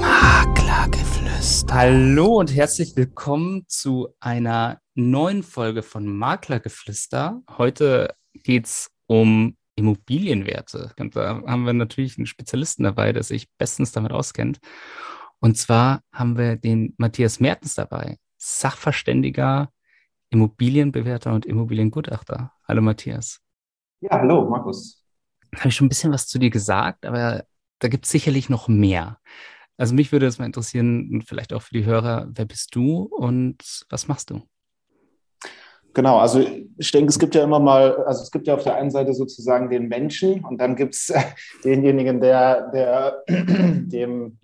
Maklergeflüster. Hallo und herzlich willkommen zu einer neuen Folge von Maklergeflüster. Heute geht es um Immobilienwerte. Und da haben wir natürlich einen Spezialisten dabei, der sich bestens damit auskennt. Und zwar haben wir den Matthias Mertens dabei, Sachverständiger, Immobilienbewerter und Immobiliengutachter. Hallo Matthias. Ja, hallo Markus. Habe ich schon ein bisschen was zu dir gesagt, aber da gibt es sicherlich noch mehr. Also mich würde es mal interessieren, vielleicht auch für die Hörer, wer bist du und was machst du? Genau, also ich denke, es gibt ja immer mal, also es gibt ja auf der einen Seite sozusagen den Menschen und dann gibt es denjenigen, der, der dem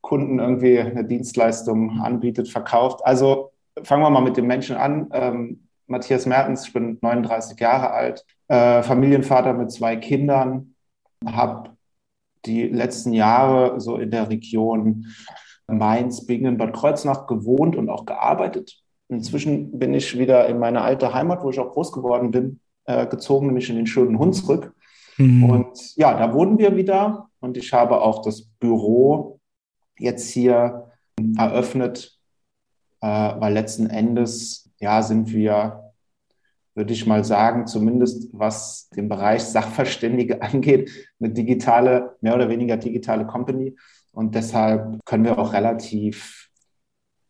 Kunden irgendwie eine Dienstleistung anbietet, verkauft. Also fangen wir mal mit dem Menschen an. Ähm, Matthias Mertens, ich bin 39 Jahre alt, äh, Familienvater mit zwei Kindern, habe die letzten Jahre so in der Region Mainz, Bingen, Bad Kreuznach gewohnt und auch gearbeitet. Inzwischen bin ich wieder in meine alte Heimat, wo ich auch groß geworden bin, äh, gezogen, nämlich in den schönen Hunsrück. Mhm. Und ja, da wohnen wir wieder und ich habe auch das Büro jetzt hier eröffnet, äh, weil letzten Endes ja sind wir, würde ich mal sagen, zumindest was den Bereich Sachverständige angeht, eine digitale, mehr oder weniger digitale Company. Und deshalb können wir auch relativ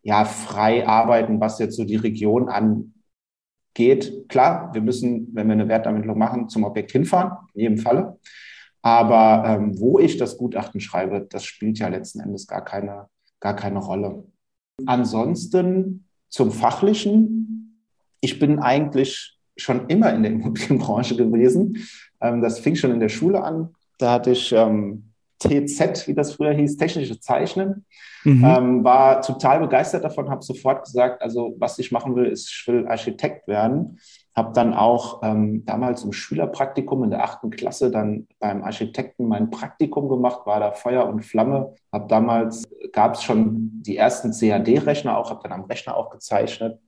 ja, frei arbeiten, was jetzt so die Region angeht. Klar, wir müssen, wenn wir eine Wertermittlung machen, zum Objekt hinfahren, in jedem Falle. Aber ähm, wo ich das Gutachten schreibe, das spielt ja letzten Endes gar keine, gar keine Rolle. Ansonsten zum Fachlichen. Ich bin eigentlich schon immer in der Immobilienbranche gewesen. Ähm, das fing schon in der Schule an. Da hatte ich ähm, TZ, wie das früher hieß, technische Zeichnen. Mhm. Ähm, war total begeistert davon, habe sofort gesagt, also was ich machen will, ist, ich will Architekt werden. Habe dann auch ähm, damals im Schülerpraktikum in der achten Klasse dann beim Architekten mein Praktikum gemacht, war da Feuer und Flamme. Habe damals, gab es schon die ersten CAD-Rechner auch, habe dann am Rechner auch gezeichnet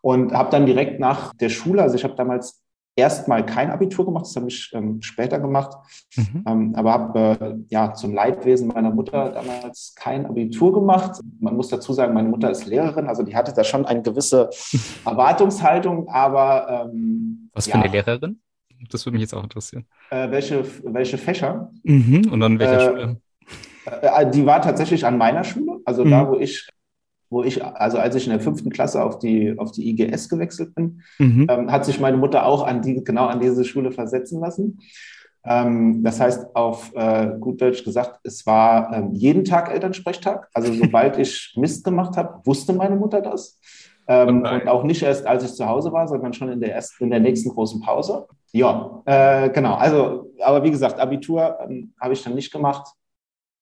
und habe dann direkt nach der Schule, also ich habe damals erstmal kein Abitur gemacht, das habe ich ähm, später gemacht, mhm. ähm, aber habe äh, ja zum Leidwesen meiner Mutter damals kein Abitur gemacht. Man muss dazu sagen, meine Mutter ist Lehrerin, also die hatte da schon eine gewisse Erwartungshaltung, aber ähm, was für ja. eine Lehrerin? Das würde mich jetzt auch interessieren. Äh, welche, welche Fächer? Mhm. Und dann welche äh, Schule? Äh, äh, die war tatsächlich an meiner Schule, also mhm. da, wo ich wo ich, also als ich in der fünften Klasse auf die, auf die IGS gewechselt bin, mhm. ähm, hat sich meine Mutter auch an die, genau an diese Schule versetzen lassen. Ähm, das heißt, auf äh, gut Deutsch gesagt, es war ähm, jeden Tag Elternsprechtag. Also sobald ich Mist gemacht habe, wusste meine Mutter das. Ähm, oh und auch nicht erst, als ich zu Hause war, sondern schon in der, ersten, in der nächsten großen Pause. Ja, äh, genau. Also, aber wie gesagt, Abitur ähm, habe ich dann nicht gemacht,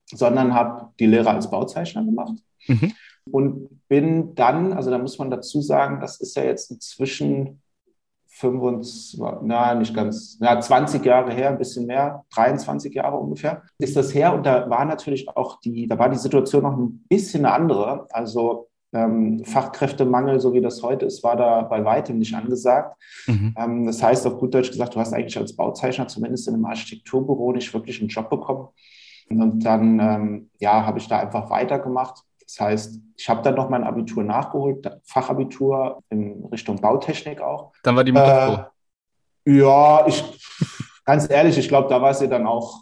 sondern habe die Lehre als Bauzeichner gemacht. Mhm und bin dann, also da muss man dazu sagen, das ist ja jetzt inzwischen 25, na, nicht ganz, na, 20 Jahre her, ein bisschen mehr, 23 Jahre ungefähr, ist das her. Und da war natürlich auch die, da war die Situation noch ein bisschen eine andere. Also ähm, Fachkräftemangel, so wie das heute ist, war da bei weitem nicht angesagt. Mhm. Ähm, das heißt, auf gut Deutsch gesagt, du hast eigentlich als Bauzeichner zumindest in einem Architekturbüro nicht wirklich einen Job bekommen. Und dann, ähm, ja, habe ich da einfach weitergemacht das heißt, ich habe dann noch mein Abitur nachgeholt, Fachabitur in Richtung Bautechnik auch. Dann war die Mutter äh, froh. Ja, ich, ganz ehrlich, ich glaube, da war es ihr dann auch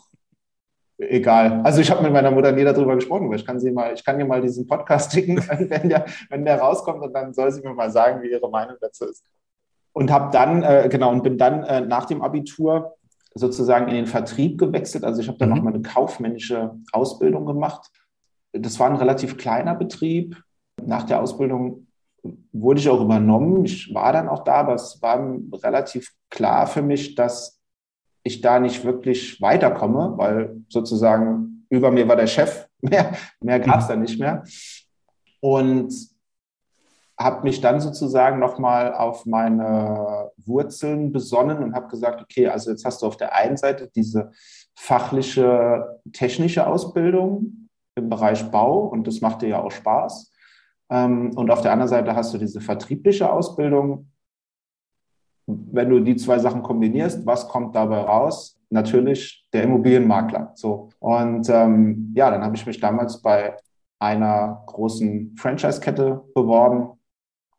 egal. Also ich habe mit meiner Mutter nie darüber gesprochen, weil ich kann sie mal, ich kann ihr mal diesen Podcast schicken, wenn der, wenn der rauskommt und dann soll sie mir mal sagen, wie ihre Meinung dazu ist. Und habe dann, äh, genau, und bin dann äh, nach dem Abitur sozusagen in den Vertrieb gewechselt. Also ich habe dann mhm. noch mal eine kaufmännische Ausbildung gemacht das war ein relativ kleiner Betrieb. Nach der Ausbildung wurde ich auch übernommen. Ich war dann auch da, aber es war relativ klar für mich, dass ich da nicht wirklich weiterkomme, weil sozusagen über mir war der Chef. Mehr, mehr gab es da nicht mehr. Und habe mich dann sozusagen nochmal auf meine Wurzeln besonnen und habe gesagt, okay, also jetzt hast du auf der einen Seite diese fachliche, technische Ausbildung, im Bereich Bau und das macht dir ja auch Spaß. Ähm, und auf der anderen Seite hast du diese vertriebliche Ausbildung. Wenn du die zwei Sachen kombinierst, was kommt dabei raus? natürlich der Immobilienmakler. So. Und ähm, ja, dann habe ich mich damals bei einer großen Franchise-Kette beworben.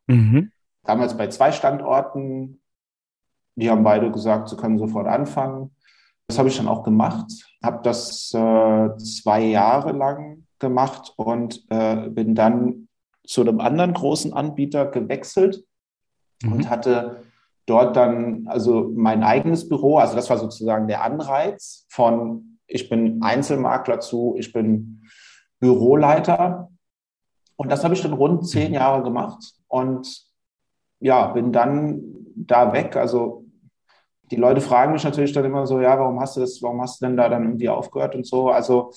Mhm. Damals bei zwei Standorten. Die haben beide gesagt, sie können sofort anfangen. Das habe ich dann auch gemacht, habe das äh, zwei Jahre lang gemacht und äh, bin dann zu einem anderen großen Anbieter gewechselt mhm. und hatte dort dann also mein eigenes Büro. Also das war sozusagen der Anreiz von ich bin Einzelmakler zu, ich bin Büroleiter. Und das habe ich dann rund zehn mhm. Jahre gemacht und ja, bin dann da weg. Also die Leute fragen mich natürlich dann immer so, ja, warum hast du das, warum hast du denn da dann irgendwie aufgehört und so. Also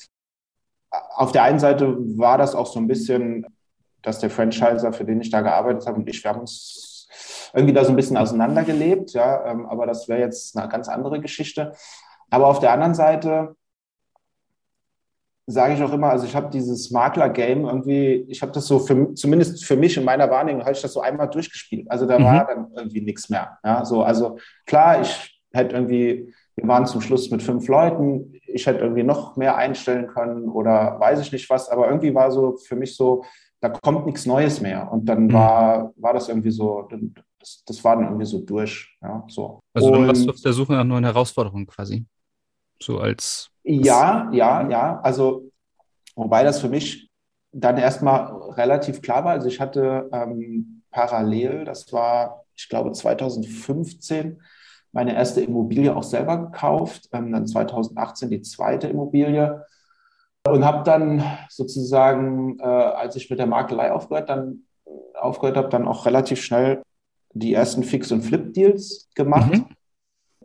auf der einen Seite war das auch so ein bisschen, dass der Franchiser, für den ich da gearbeitet habe und ich, wir haben uns irgendwie da so ein bisschen auseinandergelebt, ja, ähm, aber das wäre jetzt eine ganz andere Geschichte. Aber auf der anderen Seite sage ich auch immer, also ich habe dieses Makler-Game irgendwie, ich habe das so für, zumindest für mich in meiner Wahrnehmung, habe ich das so einmal durchgespielt. Also da mhm. war dann irgendwie nichts mehr. Ja, so, also klar, ich hätte irgendwie, wir waren zum Schluss mit fünf Leuten, ich hätte irgendwie noch mehr einstellen können oder weiß ich nicht was, aber irgendwie war so für mich so, da kommt nichts Neues mehr. Und dann mhm. war, war das irgendwie so, das, das war dann irgendwie so durch. Ja, so. Also dann warst du auf der Suche nach neuen Herausforderungen quasi. So als ja, ja, ja. Also, wobei das für mich dann erstmal relativ klar war. Also, ich hatte ähm, parallel, das war, ich glaube, 2015, meine erste Immobilie auch selber gekauft. Ähm, dann 2018 die zweite Immobilie. Und habe dann sozusagen, äh, als ich mit der Makelei aufgehört, dann, aufgehört habe, dann auch relativ schnell die ersten Fix- und Flip-Deals gemacht. Mhm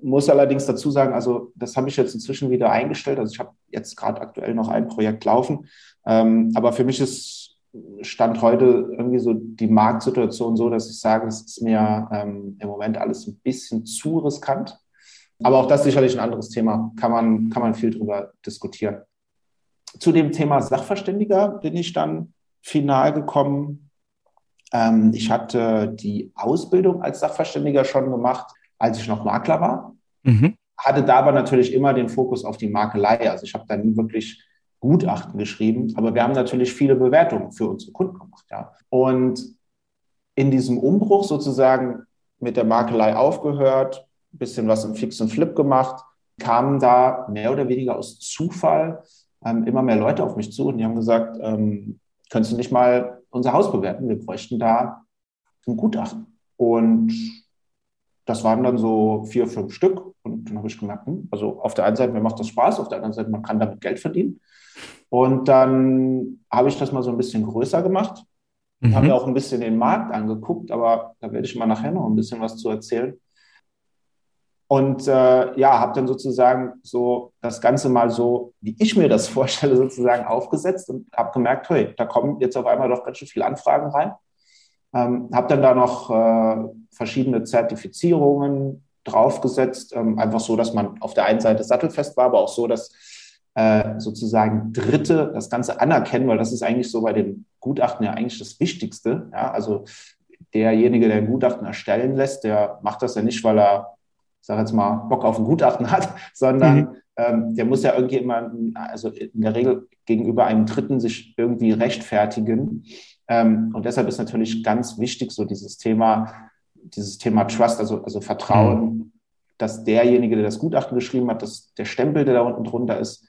muss allerdings dazu sagen, also das habe ich jetzt inzwischen wieder eingestellt. Also ich habe jetzt gerade aktuell noch ein Projekt laufen. Ähm, aber für mich ist Stand heute irgendwie so die Marktsituation so, dass ich sage, es ist mir ähm, im Moment alles ein bisschen zu riskant. Aber auch das ist sicherlich ein anderes Thema. Kann man, kann man viel drüber diskutieren. Zu dem Thema Sachverständiger bin ich dann final gekommen. Ähm, ich hatte die Ausbildung als Sachverständiger schon gemacht als ich noch Makler war. Mhm. Hatte da aber natürlich immer den Fokus auf die Makelei. Also ich habe da nie wirklich Gutachten geschrieben, aber wir haben natürlich viele Bewertungen für unsere Kunden gemacht. Ja. Und in diesem Umbruch sozusagen mit der Makelei aufgehört, ein bisschen was im Fix und Flip gemacht, kamen da mehr oder weniger aus Zufall ähm, immer mehr Leute auf mich zu und die haben gesagt, ähm, könntest du nicht mal unser Haus bewerten? Wir bräuchten da ein Gutachten. Und das waren dann so vier, fünf Stück. Und dann habe ich gemerkt, hm, also auf der einen Seite, mir macht das Spaß, auf der anderen Seite, man kann damit Geld verdienen. Und dann habe ich das mal so ein bisschen größer gemacht. Mhm. Habe mir auch ein bisschen den Markt angeguckt, aber da werde ich mal nachher noch ein bisschen was zu erzählen. Und äh, ja, habe dann sozusagen so das Ganze mal so, wie ich mir das vorstelle, sozusagen aufgesetzt und habe gemerkt, hey, da kommen jetzt auf einmal doch ganz schön viele Anfragen rein. Ähm, habe dann da noch äh, verschiedene Zertifizierungen draufgesetzt, ähm, einfach so, dass man auf der einen Seite sattelfest war, aber auch so, dass äh, sozusagen Dritte das Ganze anerkennen, weil das ist eigentlich so bei dem Gutachten ja eigentlich das Wichtigste. Ja? Also derjenige, der ein Gutachten erstellen lässt, der macht das ja nicht, weil er, ich sage jetzt mal, Bock auf ein Gutachten hat, sondern mhm. ähm, der muss ja irgendwie immer, also in der Regel gegenüber einem Dritten sich irgendwie rechtfertigen. Ähm, und deshalb ist natürlich ganz wichtig, so dieses Thema, dieses Thema Trust, also, also Vertrauen, mhm. dass derjenige, der das Gutachten geschrieben hat, dass der Stempel, der da unten drunter ist,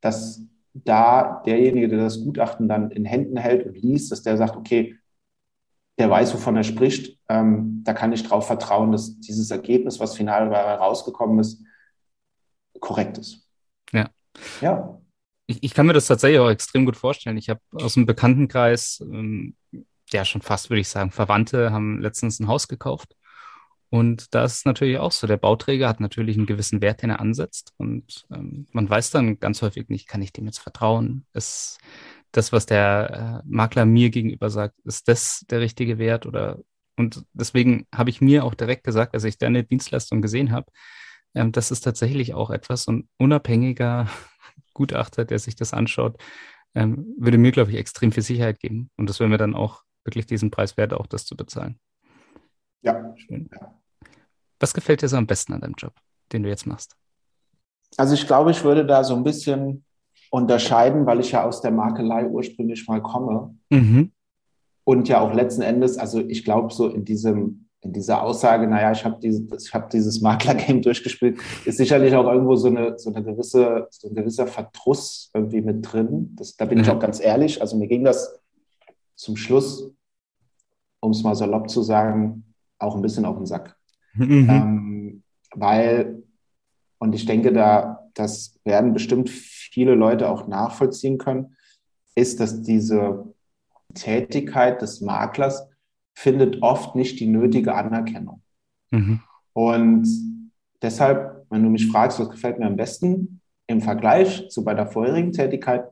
dass da derjenige, der das Gutachten dann in Händen hält und liest, dass der sagt, okay, der weiß, wovon er spricht, ähm, da kann ich darauf vertrauen, dass dieses Ergebnis, was final rausgekommen ist, korrekt ist. Ja. Ja ich, ich kann mir das tatsächlich auch extrem gut vorstellen. Ich habe aus dem Bekanntenkreis, ähm, ja schon fast, würde ich sagen, Verwandte haben letztens ein Haus gekauft. Und da ist es natürlich auch so, der Bauträger hat natürlich einen gewissen Wert, den er ansetzt. Und ähm, man weiß dann ganz häufig nicht, kann ich dem jetzt vertrauen? Ist das, was der äh, Makler mir gegenüber sagt, ist das der richtige Wert? Oder und deswegen habe ich mir auch direkt gesagt, als ich deine Dienstleistung gesehen habe, ähm, das ist tatsächlich auch etwas, so ein unabhängiger Gutachter, der sich das anschaut, ähm, würde mir, glaube ich, extrem viel Sicherheit geben. Und das wäre mir dann auch wirklich diesen Preis wert, auch das zu bezahlen. Ja. Schön. Was gefällt dir so am besten an deinem Job, den du jetzt machst? Also ich glaube, ich würde da so ein bisschen unterscheiden, weil ich ja aus der Makelei ursprünglich mal komme. Mhm. Und ja auch letzten Endes, also ich glaube, so in diesem, in dieser Aussage, naja, ich habe dieses, ich hab dieses Makler-Game durchgespielt, ist sicherlich auch irgendwo so eine, so eine gewisse, so ein gewisser Verdruss irgendwie mit drin. Das, da bin mhm. ich auch ganz ehrlich. Also mir ging das zum Schluss, um es mal salopp zu sagen, auch ein bisschen auf den Sack. Mhm. Ähm, weil, und ich denke, da, das werden bestimmt viele Leute auch nachvollziehen können, ist, dass diese Tätigkeit des Maklers findet oft nicht die nötige Anerkennung. Mhm. Und deshalb, wenn du mich fragst, was gefällt mir am besten im Vergleich zu bei der vorherigen Tätigkeit,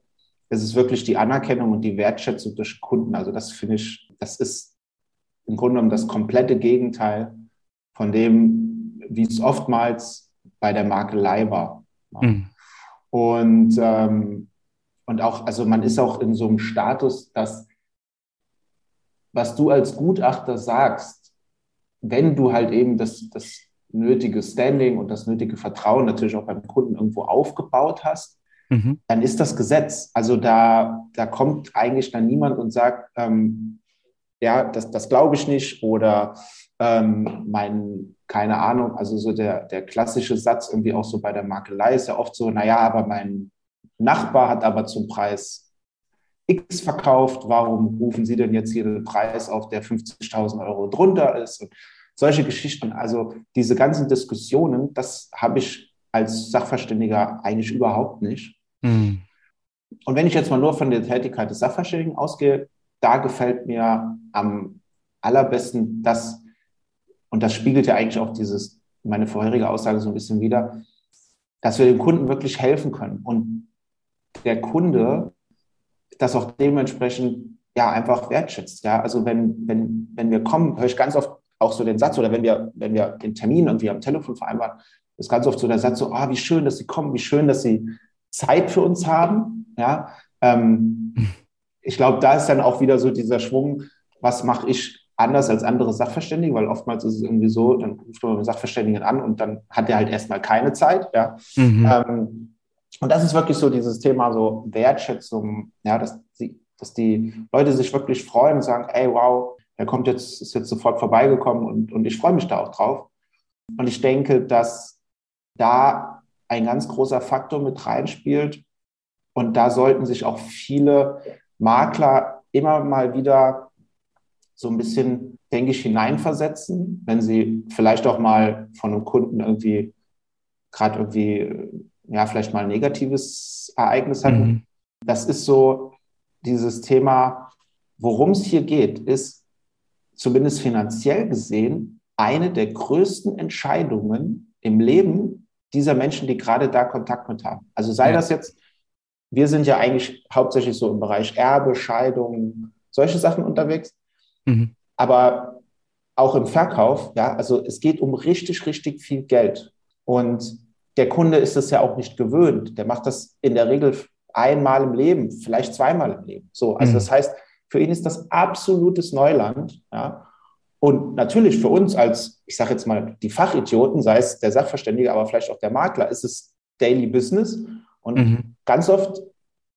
ist es wirklich die Anerkennung und die Wertschätzung durch Kunden. Also das finde ich, das ist im Grunde genommen das komplette Gegenteil von dem, wie es oftmals bei der Makelei war. Mhm. Und, ähm, und auch, also man ist auch in so einem Status, dass was du als Gutachter sagst, wenn du halt eben das, das nötige Standing und das nötige Vertrauen natürlich auch beim Kunden irgendwo aufgebaut hast, mhm. dann ist das Gesetz. Also da, da kommt eigentlich dann niemand und sagt, ähm, ja, das, das glaube ich nicht oder ähm, mein, keine Ahnung, also so der, der klassische Satz irgendwie auch so bei der Makelei ist ja oft so, naja, aber mein Nachbar hat aber zum Preis X verkauft, warum rufen Sie denn jetzt hier den Preis auf, der 50.000 Euro drunter ist? Und solche Geschichten, also diese ganzen Diskussionen, das habe ich als Sachverständiger eigentlich überhaupt nicht. Mhm. Und wenn ich jetzt mal nur von der Tätigkeit des Sachverständigen ausgehe, da gefällt mir am allerbesten das, und das spiegelt ja eigentlich auch dieses, meine vorherige Aussage so ein bisschen wieder, dass wir dem Kunden wirklich helfen können. Und der Kunde das auch dementsprechend ja einfach wertschätzt. Ja, also wenn, wenn, wenn wir kommen, höre ich ganz oft auch so den Satz, oder wenn wir, wenn wir den Termin irgendwie am Telefon vereinbaren, ist ganz oft so der Satz so, ah, wie schön, dass Sie kommen, wie schön, dass Sie Zeit für uns haben. Ja, ähm, ich glaube, da ist dann auch wieder so dieser Schwung, was mache ich anders als andere Sachverständige, weil oftmals ist es irgendwie so, dann ruft man den Sachverständigen an und dann hat er halt erstmal keine Zeit. Ja. Mhm. Ähm, und das ist wirklich so dieses Thema so Wertschätzung, ja, dass die, dass die Leute sich wirklich freuen und sagen, ey, wow, er kommt jetzt, ist jetzt sofort vorbeigekommen und, und ich freue mich da auch drauf. Und ich denke, dass da ein ganz großer Faktor mit reinspielt. Und da sollten sich auch viele Makler immer mal wieder so ein bisschen, denke ich, hineinversetzen, wenn sie vielleicht auch mal von einem Kunden irgendwie gerade irgendwie ja, vielleicht mal ein negatives Ereignis hatten. Mhm. Das ist so dieses Thema, worum es hier geht, ist zumindest finanziell gesehen eine der größten Entscheidungen im Leben dieser Menschen, die gerade da Kontakt mit haben. Also sei ja. das jetzt, wir sind ja eigentlich hauptsächlich so im Bereich Erbe, Scheidung, solche Sachen unterwegs. Mhm. Aber auch im Verkauf, ja, also es geht um richtig, richtig viel Geld. Und der Kunde ist es ja auch nicht gewöhnt. Der macht das in der Regel einmal im Leben, vielleicht zweimal im Leben. So, also mhm. das heißt, für ihn ist das absolutes Neuland. Ja. Und natürlich für uns als, ich sage jetzt mal, die Fachidioten, sei es der Sachverständige, aber vielleicht auch der Makler, ist es Daily Business. Und mhm. ganz oft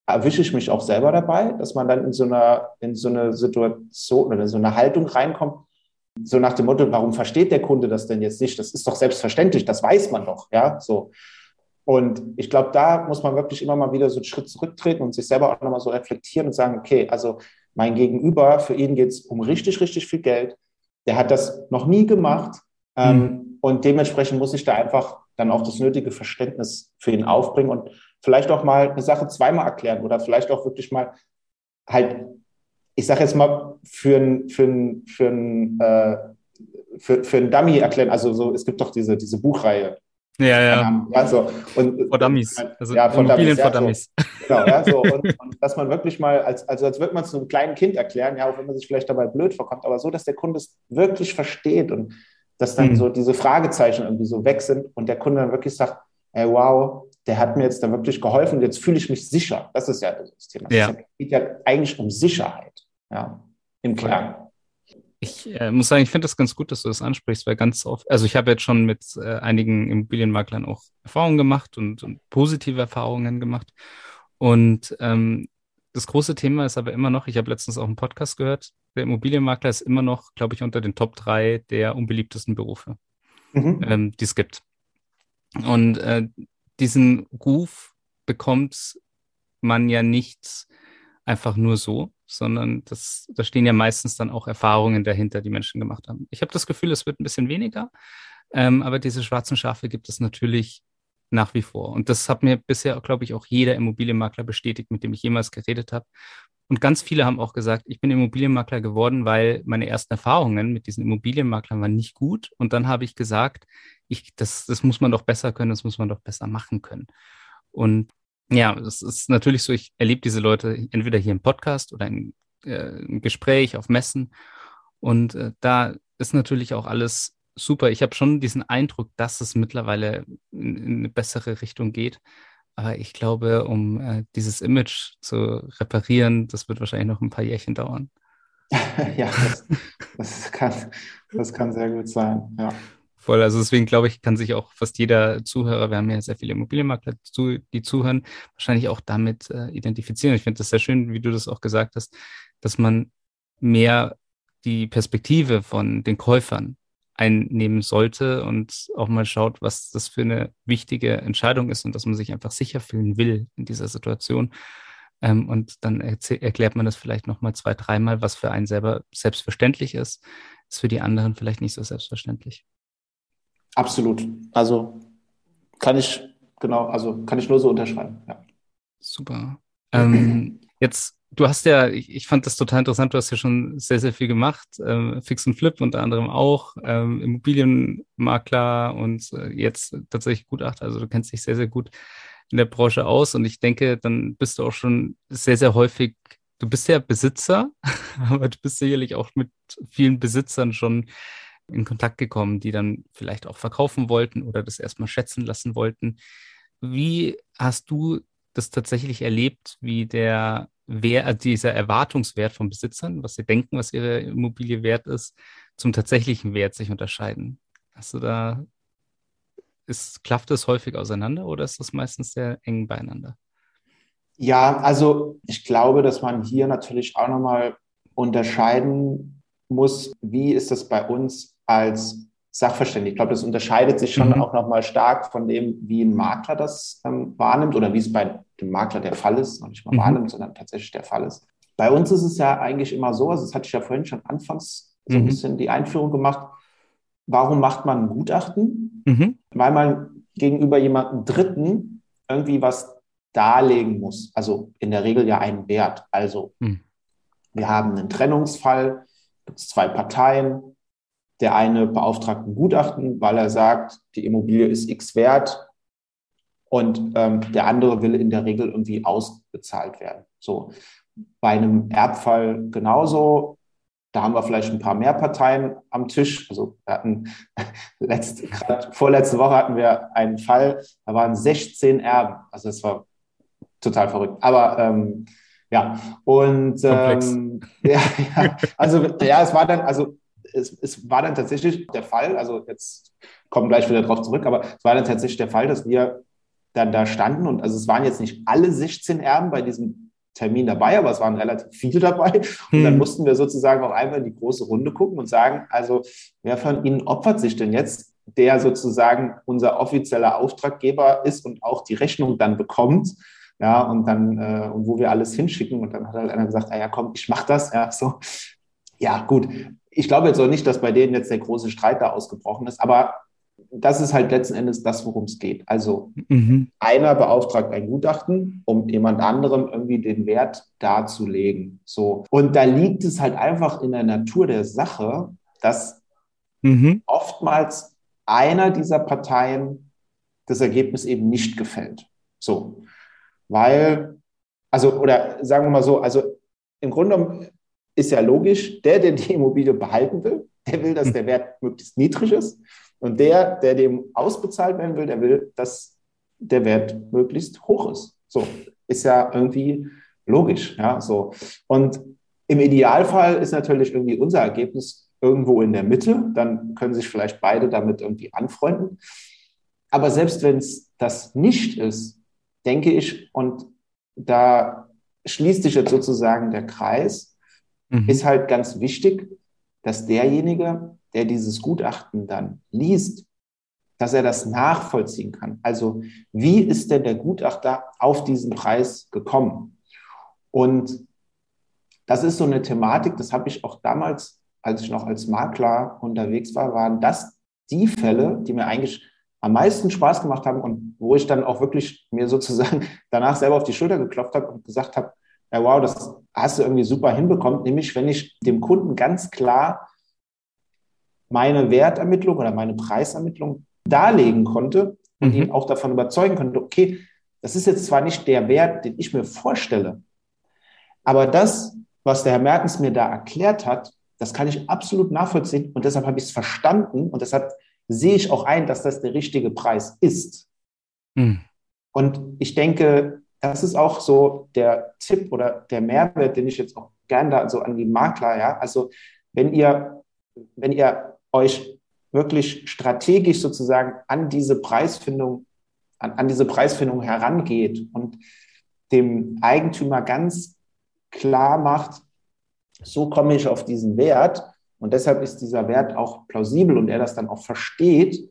erwische ich mich auch selber dabei, dass man dann in so einer, in so eine Situation oder in so eine Haltung reinkommt, so nach dem Motto, warum versteht der Kunde das denn jetzt nicht? Das ist doch selbstverständlich, das weiß man doch, ja, so. Und ich glaube, da muss man wirklich immer mal wieder so einen Schritt zurücktreten und sich selber auch nochmal so reflektieren und sagen, okay, also mein Gegenüber, für ihn geht es um richtig, richtig viel Geld. Der hat das noch nie gemacht. Ähm, mhm. Und dementsprechend muss ich da einfach dann auch das nötige Verständnis für ihn aufbringen und vielleicht auch mal eine Sache zweimal erklären oder vielleicht auch wirklich mal halt ich sage jetzt mal, für ein, für ein, für ein, äh, für, für ein Dummy erklären. Also so, es gibt doch diese, diese Buchreihe. Ja, ja. Also, und, vor Dummies. Also ja, von Dummies, ja, Dummies. So. Genau, ja, so. Und, und, dass man wirklich mal, als, also als würde man es einem kleinen Kind erklären, ja, auch wenn man sich vielleicht dabei blöd vorkommt, aber so, dass der Kunde es wirklich versteht und dass dann mhm. so diese Fragezeichen irgendwie so weg sind und der Kunde dann wirklich sagt, ey, wow, der hat mir jetzt da wirklich geholfen, jetzt fühle ich mich sicher. Das ist ja das Thema. Ja. Es geht ja eigentlich um Sicherheit, ja, im Kern. Ich äh, muss sagen, ich finde das ganz gut, dass du das ansprichst, weil ganz oft, also ich habe jetzt schon mit äh, einigen Immobilienmaklern auch Erfahrungen gemacht und, und positive Erfahrungen gemacht. Und ähm, das große Thema ist aber immer noch, ich habe letztens auch einen Podcast gehört, der Immobilienmakler ist immer noch, glaube ich, unter den Top drei der unbeliebtesten Berufe, mhm. ähm, die es gibt. Und äh, diesen Ruf bekommt man ja nicht einfach nur so, sondern das, da stehen ja meistens dann auch Erfahrungen dahinter, die Menschen gemacht haben. Ich habe das Gefühl, es wird ein bisschen weniger, ähm, aber diese schwarzen Schafe gibt es natürlich nach wie vor. Und das hat mir bisher, glaube ich, auch jeder Immobilienmakler bestätigt, mit dem ich jemals geredet habe. Und ganz viele haben auch gesagt, ich bin Immobilienmakler geworden, weil meine ersten Erfahrungen mit diesen Immobilienmaklern waren nicht gut. Und dann habe ich gesagt, ich, das, das muss man doch besser können, das muss man doch besser machen können. Und ja, es ist natürlich so, ich erlebe diese Leute entweder hier im Podcast oder im, äh, im Gespräch, auf Messen. Und äh, da ist natürlich auch alles super. Ich habe schon diesen Eindruck, dass es mittlerweile in, in, eine bessere Richtung geht. Aber ich glaube, um äh, dieses Image zu reparieren, das wird wahrscheinlich noch ein paar Jährchen dauern. ja, das, das, kann, das kann sehr gut sein. Ja. Voll, also deswegen glaube ich, kann sich auch fast jeder Zuhörer, wir haben ja sehr viele Immobilienmakler, die zuhören, wahrscheinlich auch damit äh, identifizieren. Ich finde das sehr schön, wie du das auch gesagt hast, dass man mehr die Perspektive von den Käufern einnehmen sollte und auch mal schaut, was das für eine wichtige Entscheidung ist und dass man sich einfach sicher fühlen will in dieser Situation. Ähm, und dann erklärt man das vielleicht nochmal zwei, dreimal, was für einen selber selbstverständlich ist, ist für die anderen vielleicht nicht so selbstverständlich. Absolut. Also kann ich, genau, also kann ich nur so unterschreiben. Ja. Super. Ähm, jetzt, du hast ja, ich, ich, fand das total interessant, du hast ja schon sehr, sehr viel gemacht. Ähm, Fix und Flip unter anderem auch, ähm, Immobilienmakler und äh, jetzt tatsächlich Gutachter. Also du kennst dich sehr, sehr gut in der Branche aus und ich denke, dann bist du auch schon sehr, sehr häufig, du bist ja Besitzer, aber du bist sicherlich auch mit vielen Besitzern schon in Kontakt gekommen, die dann vielleicht auch verkaufen wollten oder das erstmal schätzen lassen wollten. Wie hast du das tatsächlich erlebt, wie der Wert, dieser Erwartungswert von Besitzern, was sie denken, was ihre Immobilie wert ist, zum tatsächlichen Wert sich unterscheiden? Hast du da, ist, klafft das häufig auseinander oder ist das meistens sehr eng beieinander? Ja, also ich glaube, dass man hier natürlich auch nochmal unterscheiden muss, wie ist das bei uns als Sachverständiger. Ich glaube, das unterscheidet sich schon mhm. auch nochmal stark von dem, wie ein Makler das ähm, wahrnimmt oder wie es bei dem Makler der Fall ist, noch nicht mal mhm. wahrnimmt, sondern tatsächlich der Fall ist. Bei uns ist es ja eigentlich immer so, also das hatte ich ja vorhin schon anfangs so ein mhm. bisschen die Einführung gemacht. Warum macht man ein Gutachten? Mhm. Weil man gegenüber jemandem Dritten irgendwie was darlegen muss. Also in der Regel ja einen Wert. Also mhm. wir haben einen Trennungsfall, gibt es zwei Parteien, der eine beauftragt ein Gutachten, weil er sagt, die Immobilie ist X wert und ähm, der andere will in der Regel irgendwie ausbezahlt werden. So bei einem Erbfall genauso. Da haben wir vielleicht ein paar mehr Parteien am Tisch. Also wir hatten letzte, vorletzte Woche hatten wir einen Fall, da waren 16 Erben. Also das war total verrückt. Aber ähm, ja, und ähm, ja, ja, also ja, es war dann, also es, es war dann tatsächlich der Fall, also jetzt kommen gleich wieder darauf zurück, aber es war dann tatsächlich der Fall, dass wir dann da standen und also es waren jetzt nicht alle 16 Erben bei diesem Termin dabei, aber es waren relativ viele dabei. Und hm. dann mussten wir sozusagen auch einmal in die große Runde gucken und sagen, also wer von Ihnen opfert sich denn jetzt, der sozusagen unser offizieller Auftraggeber ist und auch die Rechnung dann bekommt? Ja, und dann, äh, und wo wir alles hinschicken. Und dann hat halt einer gesagt, ah ja, komm, ich mach das. Ja, so. Ja, gut ich glaube jetzt auch nicht, dass bei denen jetzt der große Streit da ausgebrochen ist, aber das ist halt letzten Endes das, worum es geht. Also mhm. einer beauftragt ein Gutachten, um jemand anderem irgendwie den Wert darzulegen. So. Und da liegt es halt einfach in der Natur der Sache, dass mhm. oftmals einer dieser Parteien das Ergebnis eben nicht gefällt. So. Weil, also, oder sagen wir mal so, also im Grunde genommen ist ja logisch, der, der die Immobilie behalten will, der will, dass hm. der Wert möglichst niedrig ist. Und der, der dem ausbezahlt werden will, der will, dass der Wert möglichst hoch ist. So, ist ja irgendwie logisch, ja, so. Und im Idealfall ist natürlich irgendwie unser Ergebnis irgendwo in der Mitte, dann können sich vielleicht beide damit irgendwie anfreunden. Aber selbst wenn es das nicht ist, denke ich, und da schließt sich jetzt sozusagen der Kreis, mhm. ist halt ganz wichtig, dass derjenige, der dieses Gutachten dann liest, dass er das nachvollziehen kann. Also wie ist denn der Gutachter auf diesen Preis gekommen? Und das ist so eine Thematik, das habe ich auch damals, als ich noch als Makler unterwegs war, waren das die Fälle, die mir eigentlich am meisten Spaß gemacht haben und wo ich dann auch wirklich mir sozusagen danach selber auf die Schulter geklopft habe und gesagt habe, ja, wow, das hast du irgendwie super hinbekommen, nämlich wenn ich dem Kunden ganz klar meine Wertermittlung oder meine Preisermittlung darlegen konnte und mhm. ihn auch davon überzeugen konnte, okay, das ist jetzt zwar nicht der Wert, den ich mir vorstelle, aber das, was der Herr Mertens mir da erklärt hat, das kann ich absolut nachvollziehen und deshalb habe ich es verstanden und deshalb sehe ich auch ein, dass das der richtige Preis ist. Mhm. Und ich denke, das ist auch so der Tipp oder der Mehrwert, den ich jetzt auch gerne da so an die Makler, ja. Also wenn ihr, wenn ihr euch wirklich strategisch sozusagen an diese Preisfindung, an, an diese Preisfindung herangeht und dem Eigentümer ganz klar macht, so komme ich auf diesen Wert und deshalb ist dieser Wert auch plausibel und er das dann auch versteht,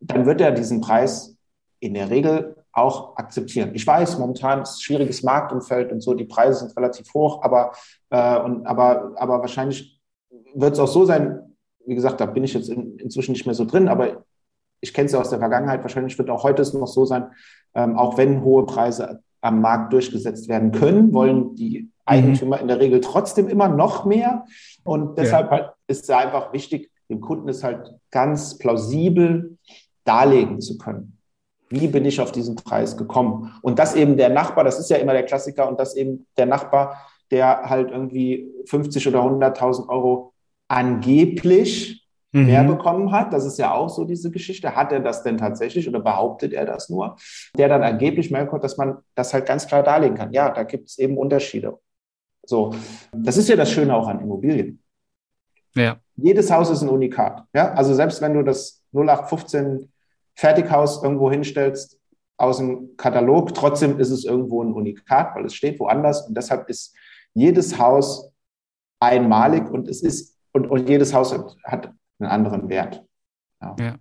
dann wird er diesen Preis in der Regel auch akzeptieren. Ich weiß, momentan ist es ein schwieriges Marktumfeld und so, die Preise sind relativ hoch, aber, äh, und, aber, aber wahrscheinlich wird es auch so sein, wie gesagt, da bin ich jetzt in, inzwischen nicht mehr so drin, aber ich kenne es ja aus der Vergangenheit, wahrscheinlich wird auch heute es noch so sein, ähm, auch wenn hohe Preise am Markt durchgesetzt werden können, wollen die Eigentümer mhm. in der Regel trotzdem immer noch mehr. Und deshalb ja. halt ist es einfach wichtig, dem Kunden es halt ganz plausibel darlegen zu können. Wie bin ich auf diesen Preis gekommen? Und dass eben der Nachbar, das ist ja immer der Klassiker, und dass eben der Nachbar, der halt irgendwie 50 oder 100.000 Euro angeblich mhm. mehr bekommen hat. Das ist ja auch so diese Geschichte. Hat er das denn tatsächlich oder behauptet er das nur? Der dann angeblich mehr bekommt, dass man das halt ganz klar darlegen kann. Ja, da gibt es eben Unterschiede. So, das ist ja das Schöne auch an Immobilien. Ja. Jedes Haus ist ein Unikat. Ja, also selbst wenn du das 0815 Fertighaus irgendwo hinstellst aus dem Katalog, trotzdem ist es irgendwo ein Unikat, weil es steht woanders und deshalb ist jedes Haus einmalig und es ist und, und jedes Haus hat einen anderen Wert. Ja. ja.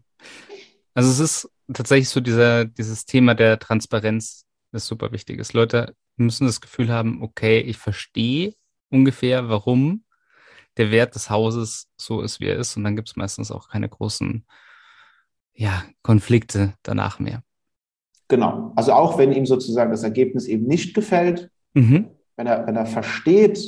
Also es ist tatsächlich so dieser, dieses Thema der Transparenz, das super wichtig ist. Leute müssen das Gefühl haben, okay, ich verstehe ungefähr, warum der Wert des Hauses so ist, wie er ist. Und dann gibt es meistens auch keine großen ja, Konflikte danach mehr. Genau. Also auch wenn ihm sozusagen das Ergebnis eben nicht gefällt, mhm. wenn, er, wenn er versteht,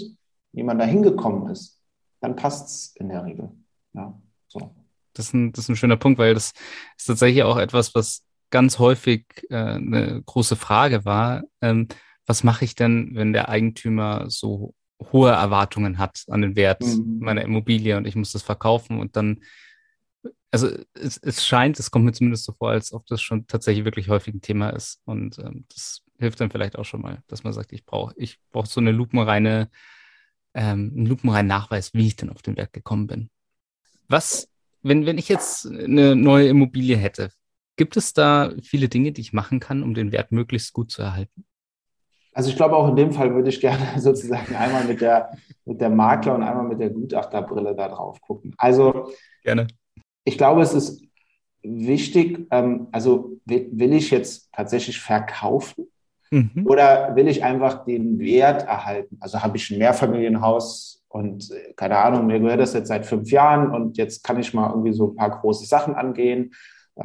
wie man da hingekommen ist, dann passt es in der Regel. Ja, so. Das ist, ein, das ist ein schöner Punkt, weil das ist tatsächlich auch etwas, was ganz häufig äh, eine große Frage war. Ähm, was mache ich denn, wenn der Eigentümer so hohe Erwartungen hat an den Wert mhm. meiner Immobilie und ich muss das verkaufen und dann, also es, es, scheint, es kommt mir zumindest so vor, als ob das schon tatsächlich wirklich häufig ein Thema ist und ähm, das hilft dann vielleicht auch schon mal, dass man sagt, ich brauche ich brauche so eine lupenreine ähm, einen lupenreinen Nachweis, wie ich denn auf den Wert gekommen bin. Was, wenn, wenn ich jetzt eine neue Immobilie hätte, gibt es da viele Dinge, die ich machen kann, um den Wert möglichst gut zu erhalten? Also ich glaube, auch in dem Fall würde ich gerne sozusagen einmal mit der, mit der Makler und einmal mit der Gutachterbrille da drauf gucken. Also gerne. Ich glaube, es ist wichtig, ähm, also will, will ich jetzt tatsächlich verkaufen Mhm. Oder will ich einfach den Wert erhalten? Also habe ich ein Mehrfamilienhaus und äh, keine Ahnung, mir gehört das jetzt seit fünf Jahren und jetzt kann ich mal irgendwie so ein paar große Sachen angehen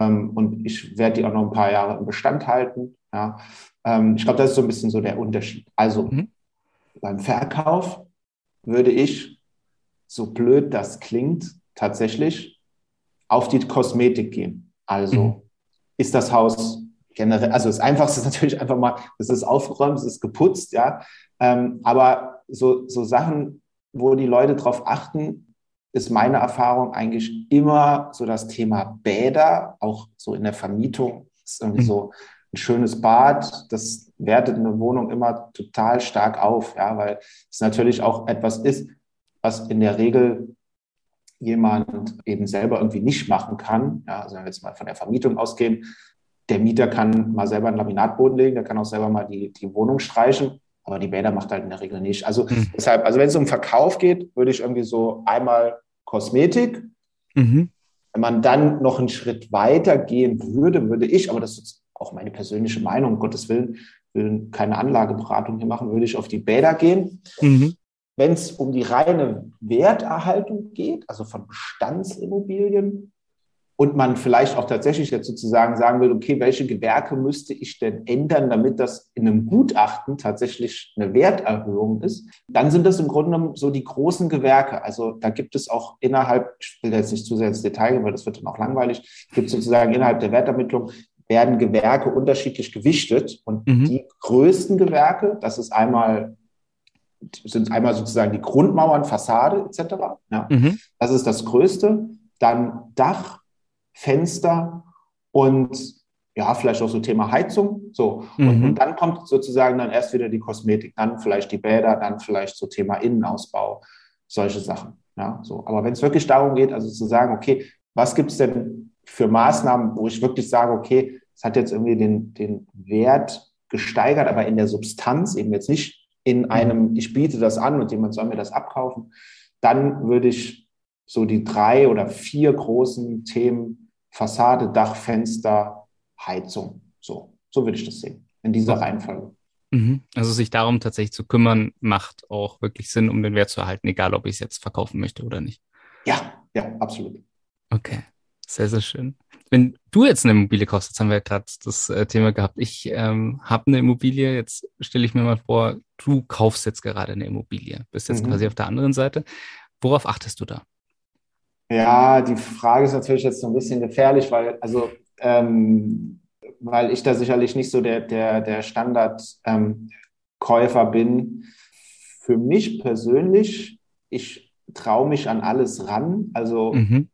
ähm, und ich werde die auch noch ein paar Jahre im Bestand halten. Ja. Ähm, ich glaube, das ist so ein bisschen so der Unterschied. Also mhm. beim Verkauf würde ich, so blöd das klingt, tatsächlich auf die Kosmetik gehen. Also mhm. ist das Haus generell, also das Einfachste ist natürlich einfach mal, es ist aufgeräumt, es ist geputzt, ja. Ähm, aber so, so Sachen, wo die Leute drauf achten, ist meine Erfahrung eigentlich immer so das Thema Bäder, auch so in der Vermietung. Ist irgendwie mhm. so ein schönes Bad, das wertet eine Wohnung immer total stark auf, ja, weil es natürlich auch etwas ist, was in der Regel jemand eben selber irgendwie nicht machen kann, ja, also wenn wir jetzt mal von der Vermietung ausgehen, der Mieter kann mal selber einen Laminatboden legen, der kann auch selber mal die, die Wohnung streichen, aber die Bäder macht halt in der Regel nicht. Also mhm. deshalb, also wenn es um Verkauf geht, würde ich irgendwie so einmal Kosmetik. Mhm. Wenn man dann noch einen Schritt weiter gehen würde, würde ich, aber das ist auch meine persönliche Meinung, um Gottes Willen, will keine Anlageberatung hier machen, würde ich auf die Bäder gehen. Mhm. Wenn es um die reine Werterhaltung geht, also von Bestandsimmobilien, und man vielleicht auch tatsächlich jetzt sozusagen sagen will, okay, welche Gewerke müsste ich denn ändern, damit das in einem Gutachten tatsächlich eine Werterhöhung ist, dann sind das im Grunde genommen so die großen Gewerke. Also da gibt es auch innerhalb, ich will jetzt nicht zu sehr ins Detail gehen, weil das wird dann auch langweilig, gibt es sozusagen innerhalb der Wertermittlung werden Gewerke unterschiedlich gewichtet. Und mhm. die größten Gewerke, das ist einmal sind einmal sozusagen die Grundmauern, Fassade etc. Ja. Mhm. Das ist das Größte. Dann Dach, Fenster und ja, vielleicht auch so Thema Heizung. So. Mhm. Und, und, dann kommt sozusagen dann erst wieder die Kosmetik, dann vielleicht die Bäder, dann vielleicht so Thema Innenausbau, solche Sachen. Ja, so. Aber wenn es wirklich darum geht, also zu sagen, okay, was gibt es denn für Maßnahmen, wo ich wirklich sage, okay, es hat jetzt irgendwie den, den Wert gesteigert, aber in der Substanz, eben jetzt nicht in mhm. einem, ich biete das an und jemand soll mir das abkaufen, dann würde ich so die drei oder vier großen Themen Fassade, Dach, Fenster, Heizung. So, so würde ich das sehen, in dieser Reihenfolge. Mhm. Also sich darum tatsächlich zu kümmern, macht auch wirklich Sinn, um den Wert zu erhalten, egal ob ich es jetzt verkaufen möchte oder nicht. Ja, ja, absolut. Okay, sehr, sehr schön. Wenn du jetzt eine Immobilie kaufst, jetzt haben wir gerade das äh, Thema gehabt, ich ähm, habe eine Immobilie, jetzt stelle ich mir mal vor, du kaufst jetzt gerade eine Immobilie, bist jetzt mhm. quasi auf der anderen Seite. Worauf achtest du da? Ja, die Frage ist natürlich jetzt so ein bisschen gefährlich, weil, also, ähm, weil ich da sicherlich nicht so der, der, der Standardkäufer ähm, bin. Für mich persönlich, ich traue mich an alles ran. Also, mhm.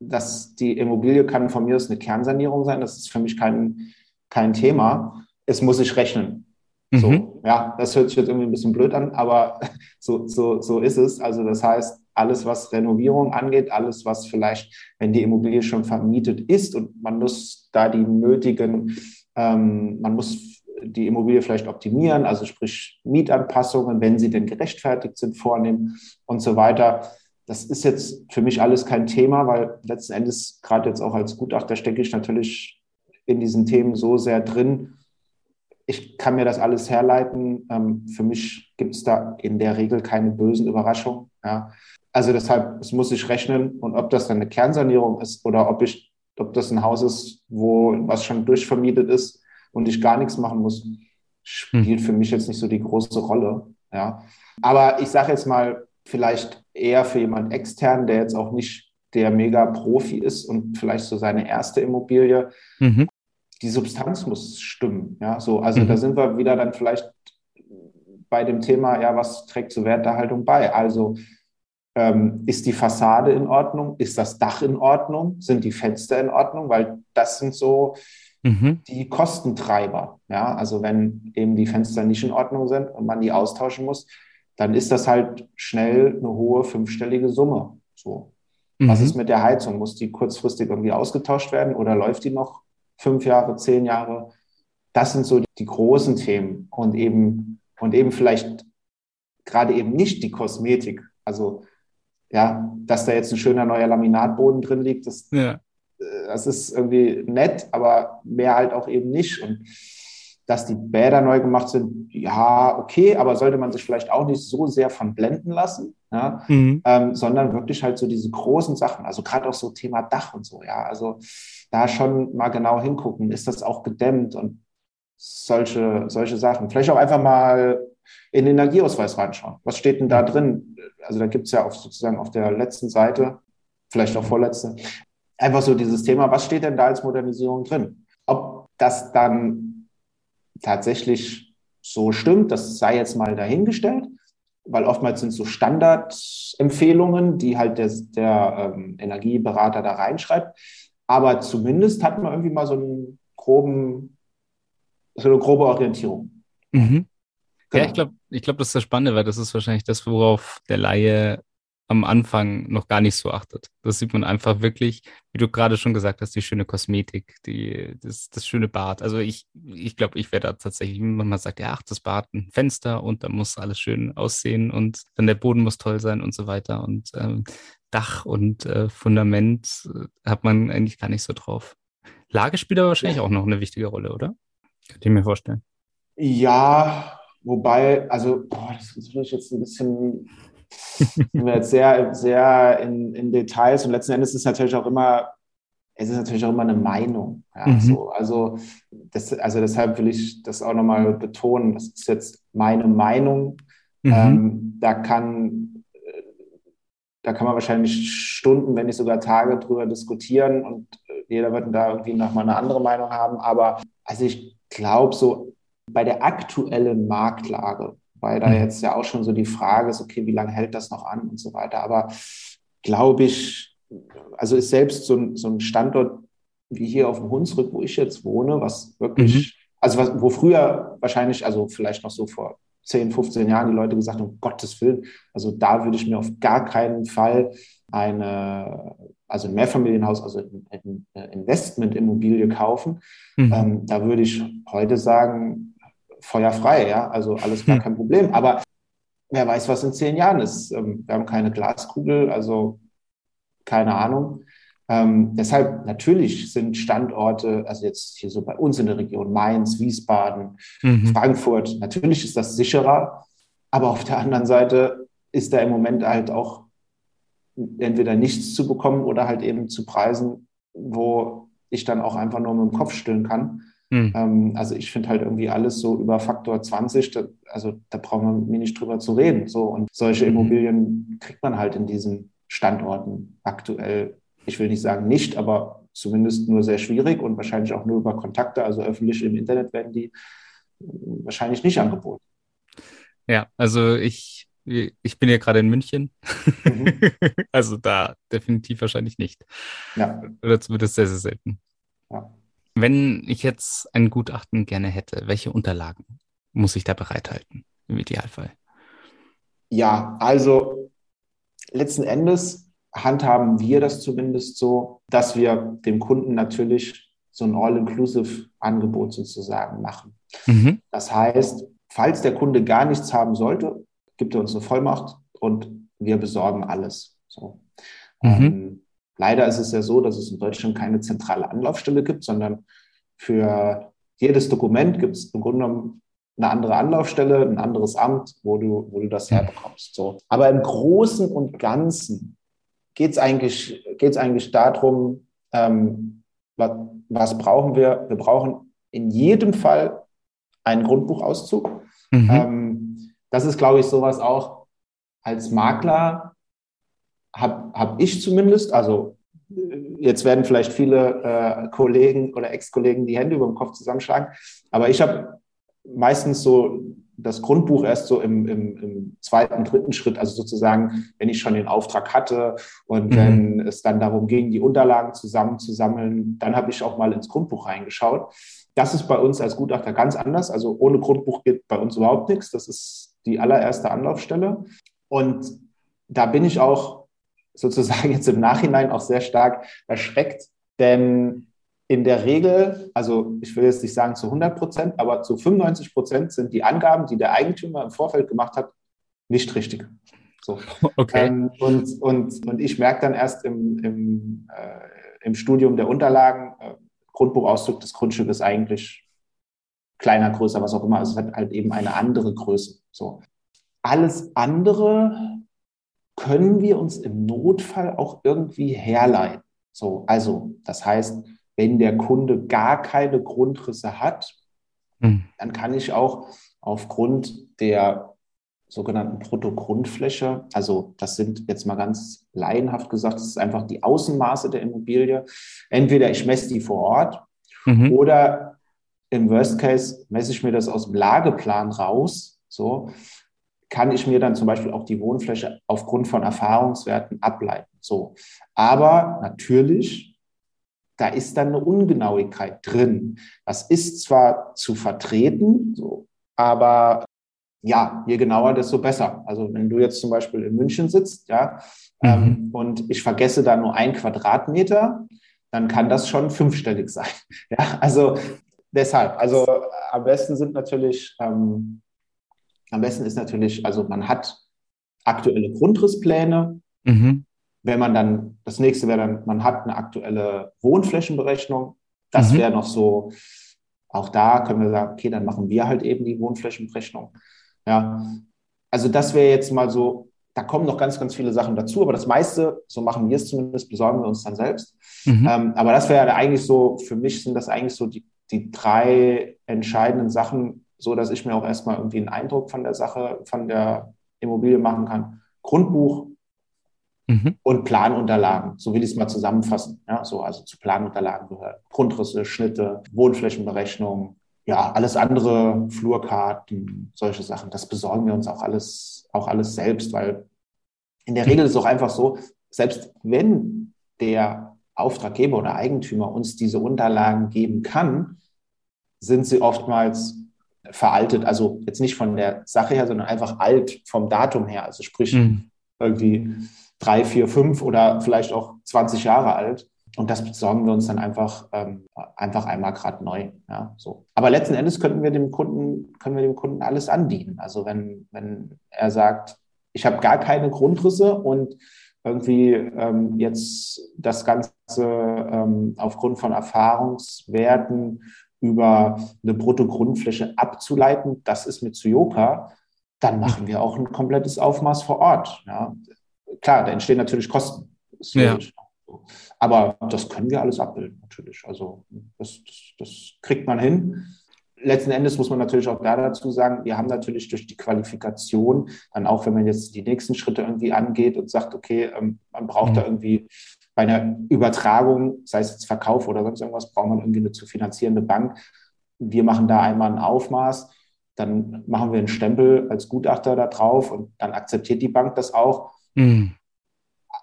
Dass die Immobilie kann von mir aus eine Kernsanierung sein, das ist für mich kein, kein Thema. Es muss sich rechnen. So, mhm. ja, das hört sich jetzt irgendwie ein bisschen blöd an, aber so, so, so ist es. Also, das heißt, alles, was Renovierung angeht, alles, was vielleicht, wenn die Immobilie schon vermietet ist und man muss da die nötigen, ähm, man muss die Immobilie vielleicht optimieren, also sprich Mietanpassungen, wenn sie denn gerechtfertigt sind, vornehmen und so weiter. Das ist jetzt für mich alles kein Thema, weil letzten Endes, gerade jetzt auch als Gutachter, stecke ich natürlich in diesen Themen so sehr drin. Ich kann mir das alles herleiten. Ähm, für mich gibt es da in der Regel keine bösen Überraschungen. Ja. Also deshalb, es muss sich rechnen und ob das dann eine Kernsanierung ist oder ob ich, ob das ein Haus ist, wo was schon durchvermietet ist und ich gar nichts machen muss, spielt für mich jetzt nicht so die große Rolle. Ja. Aber ich sage jetzt mal, vielleicht eher für jemand extern, der jetzt auch nicht der Mega-Profi ist und vielleicht so seine erste Immobilie. Mhm. Die Substanz muss stimmen. Ja, so, also mhm. da sind wir wieder dann vielleicht bei dem Thema, ja, was trägt zur Werterhaltung bei? Also ähm, ist die Fassade in Ordnung? Ist das Dach in Ordnung? Sind die Fenster in Ordnung? Weil das sind so mhm. die Kostentreiber. Ja, also wenn eben die Fenster nicht in Ordnung sind und man die austauschen muss, dann ist das halt schnell eine hohe fünfstellige Summe. So. Mhm. Was ist mit der Heizung? Muss die kurzfristig irgendwie ausgetauscht werden oder läuft die noch fünf Jahre, zehn Jahre? Das sind so die großen Themen und eben, und eben vielleicht gerade eben nicht die Kosmetik. Also ja, dass da jetzt ein schöner neuer Laminatboden drin liegt, das, ja. Äh, das ist irgendwie nett, aber mehr halt auch eben nicht. Und dass die Bäder neu gemacht sind, ja, okay, aber sollte man sich vielleicht auch nicht so sehr von blenden lassen, ja, mhm. ähm, sondern wirklich halt so diese großen Sachen, also gerade auch so Thema Dach und so, ja, also da schon mal genau hingucken, ist das auch gedämmt und solche, solche Sachen. Vielleicht auch einfach mal in den Energieausweis reinschauen. Was steht denn da drin? Also da gibt es ja auf, sozusagen auf der letzten Seite, vielleicht auch vorletzte, einfach so dieses Thema, was steht denn da als Modernisierung drin? Ob das dann tatsächlich so stimmt, das sei jetzt mal dahingestellt, weil oftmals sind so Standardempfehlungen, die halt der, der ähm, Energieberater da reinschreibt. Aber zumindest hat man irgendwie mal so einen groben, so eine grobe Orientierung. Mhm. Genau. Ja, ich glaube, ich glaube, das ist das Spannende, weil das ist wahrscheinlich das, worauf der Laie am Anfang noch gar nicht so achtet. Das sieht man einfach wirklich, wie du gerade schon gesagt hast, die schöne Kosmetik, die, das, das schöne Bad. Also ich, ich glaube, ich wäre da tatsächlich, wenn man sagt, ja, ach, das Bad, ein Fenster und da muss alles schön aussehen und dann der Boden muss toll sein und so weiter. Und ähm, Dach und äh, Fundament äh, hat man eigentlich gar nicht so drauf. Lage spielt aber wahrscheinlich auch noch eine wichtige Rolle, oder? Könnt ihr mir vorstellen. Ja, wobei, also, boah, das ist jetzt ein bisschen sind wir jetzt sehr, sehr in, in Details und letzten Endes ist es natürlich auch immer, es ist natürlich auch immer eine Meinung. Ja, mhm. so. also, das, also deshalb will ich das auch nochmal betonen. Das ist jetzt meine Meinung. Mhm. Ähm, da kann da kann man wahrscheinlich Stunden, wenn nicht sogar Tage drüber diskutieren und jeder wird da irgendwie nochmal eine andere Meinung haben. Aber also ich glaube so bei der aktuellen Marktlage weil da mhm. jetzt ja auch schon so die Frage ist, okay, wie lange hält das noch an und so weiter. Aber glaube ich, also ist selbst so ein, so ein Standort wie hier auf dem Hunsrück, wo ich jetzt wohne, was wirklich, mhm. also was, wo früher wahrscheinlich, also vielleicht noch so vor 10, 15 Jahren die Leute gesagt haben, um Gottes Willen, also da würde ich mir auf gar keinen Fall eine, also ein Mehrfamilienhaus, also eine Investmentimmobilie kaufen. Mhm. Ähm, da würde ich heute sagen, feuerfrei, ja, also alles gar hm. kein Problem. Aber wer weiß, was in zehn Jahren ist. Ähm, wir haben keine Glaskugel, also keine Ahnung. Ähm, deshalb natürlich sind Standorte, also jetzt hier so bei uns in der Region Mainz, Wiesbaden, mhm. Frankfurt, natürlich ist das sicherer, aber auf der anderen Seite ist da im Moment halt auch entweder nichts zu bekommen oder halt eben zu Preisen, wo ich dann auch einfach nur mit dem Kopf stillen kann. Mhm. Ähm, also ich finde halt irgendwie alles so über Faktor 20, da, also da brauchen wir nicht drüber zu reden. So und solche mhm. Immobilien kriegt man halt in diesen Standorten aktuell. Ich will nicht sagen nicht, aber zumindest nur sehr schwierig und wahrscheinlich auch nur über Kontakte, also öffentlich im Internet werden die wahrscheinlich nicht angeboten. Ja, also ich, ich bin ja gerade in München. Mhm. also da definitiv wahrscheinlich nicht. Ja. Oder zumindest sehr, sehr selten. Ja. Wenn ich jetzt ein Gutachten gerne hätte, welche Unterlagen muss ich da bereithalten im Idealfall? Ja, also letzten Endes handhaben wir das zumindest so, dass wir dem Kunden natürlich so ein All-Inclusive-Angebot sozusagen machen. Mhm. Das heißt, falls der Kunde gar nichts haben sollte, gibt er uns eine Vollmacht und wir besorgen alles. So. Mhm. Ähm, Leider ist es ja so, dass es in Deutschland keine zentrale Anlaufstelle gibt, sondern für jedes Dokument gibt es im Grunde genommen eine andere Anlaufstelle, ein anderes Amt, wo du, wo du das herbekommst. So. Aber im Großen und Ganzen geht es eigentlich, geht's eigentlich darum, ähm, was, was, brauchen wir? Wir brauchen in jedem Fall einen Grundbuchauszug. Mhm. Ähm, das ist, glaube ich, sowas auch als Makler habe hab ich zumindest, also jetzt werden vielleicht viele äh, Kollegen oder Ex-Kollegen die Hände über dem Kopf zusammenschlagen, aber ich habe meistens so das Grundbuch erst so im, im, im, zweiten, dritten Schritt, also sozusagen, wenn ich schon den Auftrag hatte und mhm. wenn es dann darum ging, die Unterlagen zusammenzusammeln, dann habe ich auch mal ins Grundbuch reingeschaut. Das ist bei uns als Gutachter ganz anders. Also ohne Grundbuch geht bei uns überhaupt nichts. Das ist die allererste Anlaufstelle. Und da bin ich auch sozusagen jetzt im Nachhinein auch sehr stark erschreckt, denn in der Regel, also ich will jetzt nicht sagen zu 100 Prozent, aber zu 95 Prozent sind die Angaben, die der Eigentümer im Vorfeld gemacht hat, nicht richtig. So. Okay. Ähm, und, und, und ich merke dann erst im, im, äh, im Studium der Unterlagen, äh, Grundbuchauszug des Grundstücks ist eigentlich kleiner, größer, was auch immer. Also es hat halt eben eine andere Größe. So. Alles andere können wir uns im Notfall auch irgendwie herleiten. So, also, das heißt, wenn der Kunde gar keine Grundrisse hat, mhm. dann kann ich auch aufgrund der sogenannten Bruttogrundfläche, also das sind jetzt mal ganz laienhaft gesagt, das ist einfach die Außenmaße der Immobilie. Entweder ich messe die vor Ort mhm. oder im Worst Case messe ich mir das aus dem Lageplan raus. So, kann ich mir dann zum Beispiel auch die Wohnfläche aufgrund von Erfahrungswerten ableiten. So. Aber natürlich, da ist dann eine Ungenauigkeit drin. Das ist zwar zu vertreten, so, aber ja, je genauer, desto besser. Also wenn du jetzt zum Beispiel in München sitzt, ja, mhm. ähm, und ich vergesse da nur ein Quadratmeter, dann kann das schon fünfstellig sein. Ja, also deshalb, also am besten sind natürlich, ähm, am besten ist natürlich, also man hat aktuelle Grundrisspläne. Mhm. Wenn man dann, das nächste wäre dann, man hat eine aktuelle Wohnflächenberechnung. Das mhm. wäre noch so, auch da können wir sagen, okay, dann machen wir halt eben die Wohnflächenberechnung. Ja, also das wäre jetzt mal so, da kommen noch ganz, ganz viele Sachen dazu, aber das meiste, so machen wir es zumindest, besorgen wir uns dann selbst. Mhm. Ähm, aber das wäre eigentlich so, für mich sind das eigentlich so die, die drei entscheidenden Sachen, so dass ich mir auch erstmal irgendwie einen Eindruck von der Sache, von der Immobilie machen kann. Grundbuch mhm. und Planunterlagen, so will ich es mal zusammenfassen. Ja, so, also zu Planunterlagen gehört Grundrisse, Schnitte, Wohnflächenberechnung, ja, alles andere, Flurkarten, solche Sachen, das besorgen wir uns auch alles, auch alles selbst, weil in der Regel ist es auch einfach so, selbst wenn der Auftraggeber oder Eigentümer uns diese Unterlagen geben kann, sind sie oftmals veraltet. Also jetzt nicht von der Sache her, sondern einfach alt vom Datum her. Also sprich mhm. irgendwie drei, vier, fünf oder vielleicht auch 20 Jahre alt. Und das besorgen wir uns dann einfach, ähm, einfach einmal gerade neu. Ja, so. Aber letzten Endes könnten wir dem Kunden, können wir dem Kunden alles anbieten. Also wenn, wenn er sagt, ich habe gar keine Grundrisse und irgendwie ähm, jetzt das Ganze ähm, aufgrund von Erfahrungswerten über eine Bruttogrundfläche abzuleiten, das ist mit Suyoka, dann machen wir auch ein komplettes Aufmaß vor Ort. Ja. Klar, da entstehen natürlich Kosten. Ja. Aber das können wir alles abbilden, natürlich. Also das, das, das kriegt man hin. Letzten Endes muss man natürlich auch da dazu sagen, wir haben natürlich durch die Qualifikation, dann auch wenn man jetzt die nächsten Schritte irgendwie angeht und sagt, okay, ähm, man braucht mhm. da irgendwie bei einer Übertragung, sei es jetzt Verkauf oder sonst irgendwas, braucht man irgendwie eine zu finanzierende Bank. Wir machen da einmal ein Aufmaß, dann machen wir einen Stempel als Gutachter da drauf und dann akzeptiert die Bank das auch. Mhm.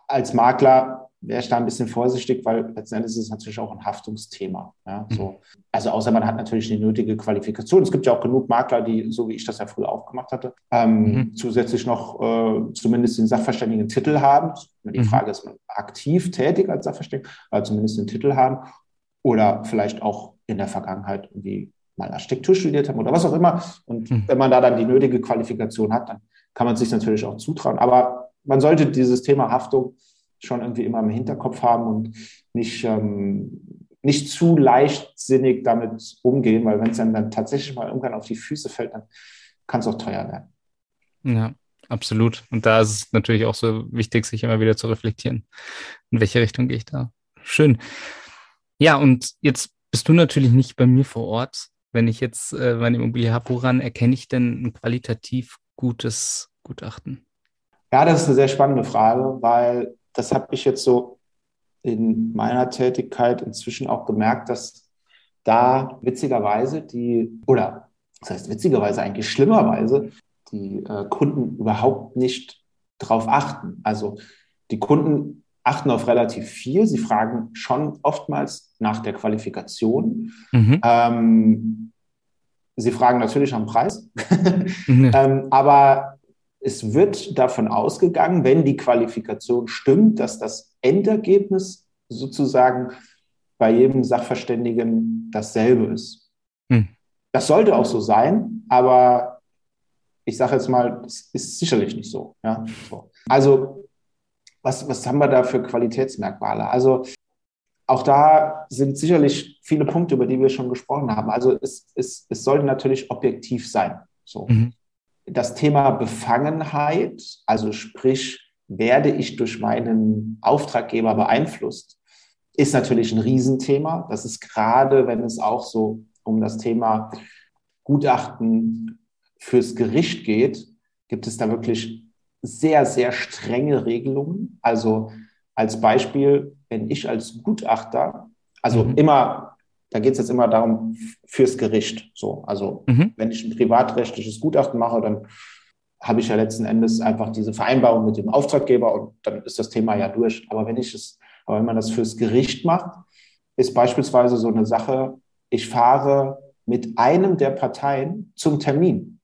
Als Makler wäre ich da ein bisschen vorsichtig, weil letzten Endes ist es natürlich auch ein Haftungsthema. Ja, mhm. so. Also außer man hat natürlich die nötige Qualifikation. Es gibt ja auch genug Makler, die, so wie ich das ja früher auch gemacht hatte, ähm, mhm. zusätzlich noch äh, zumindest den Sachverständigen Titel haben. Die mhm. Frage ist, man aktiv tätig als Sachverständiger, aber zumindest den Titel haben oder vielleicht auch in der Vergangenheit irgendwie mal Architektur studiert haben oder was auch immer. Und mhm. wenn man da dann die nötige Qualifikation hat, dann kann man sich natürlich auch zutrauen. Aber man sollte dieses Thema Haftung schon irgendwie immer im Hinterkopf haben und nicht, ähm, nicht zu leichtsinnig damit umgehen, weil wenn es dann, dann tatsächlich mal irgendwann auf die Füße fällt, dann kann es auch teuer werden. Ja, absolut. Und da ist es natürlich auch so wichtig, sich immer wieder zu reflektieren. In welche Richtung gehe ich da? Schön. Ja, und jetzt bist du natürlich nicht bei mir vor Ort. Wenn ich jetzt äh, meine Immobilie habe, woran erkenne ich denn ein qualitativ gutes Gutachten? Ja, das ist eine sehr spannende Frage, weil das habe ich jetzt so in meiner Tätigkeit inzwischen auch gemerkt, dass da witzigerweise die, oder das heißt witzigerweise eigentlich schlimmerweise, die äh, Kunden überhaupt nicht drauf achten. Also die Kunden achten auf relativ viel. Sie fragen schon oftmals nach der Qualifikation. Mhm. Ähm, sie fragen natürlich am Preis. mhm. ähm, aber es wird davon ausgegangen, wenn die Qualifikation stimmt, dass das Endergebnis sozusagen bei jedem Sachverständigen dasselbe ist. Hm. Das sollte auch so sein, aber ich sage jetzt mal, das ist sicherlich nicht so. Ja? so. Also, was, was haben wir da für Qualitätsmerkmale? Also, auch da sind sicherlich viele Punkte, über die wir schon gesprochen haben. Also, es, es, es sollte natürlich objektiv sein. So. Mhm das Thema Befangenheit, also sprich, werde ich durch meinen Auftraggeber beeinflusst, ist natürlich ein Riesenthema. Das ist gerade, wenn es auch so um das Thema Gutachten fürs Gericht geht, gibt es da wirklich sehr, sehr strenge Regelungen. Also als Beispiel, wenn ich als Gutachter, also mhm. immer da geht es jetzt immer darum, fürs Gericht. So, also mhm. wenn ich ein privatrechtliches Gutachten mache, dann habe ich ja letzten Endes einfach diese Vereinbarung mit dem Auftraggeber und dann ist das Thema ja durch. Aber wenn ich es, aber wenn man das fürs Gericht macht, ist beispielsweise so eine Sache, ich fahre mit einem der Parteien zum Termin.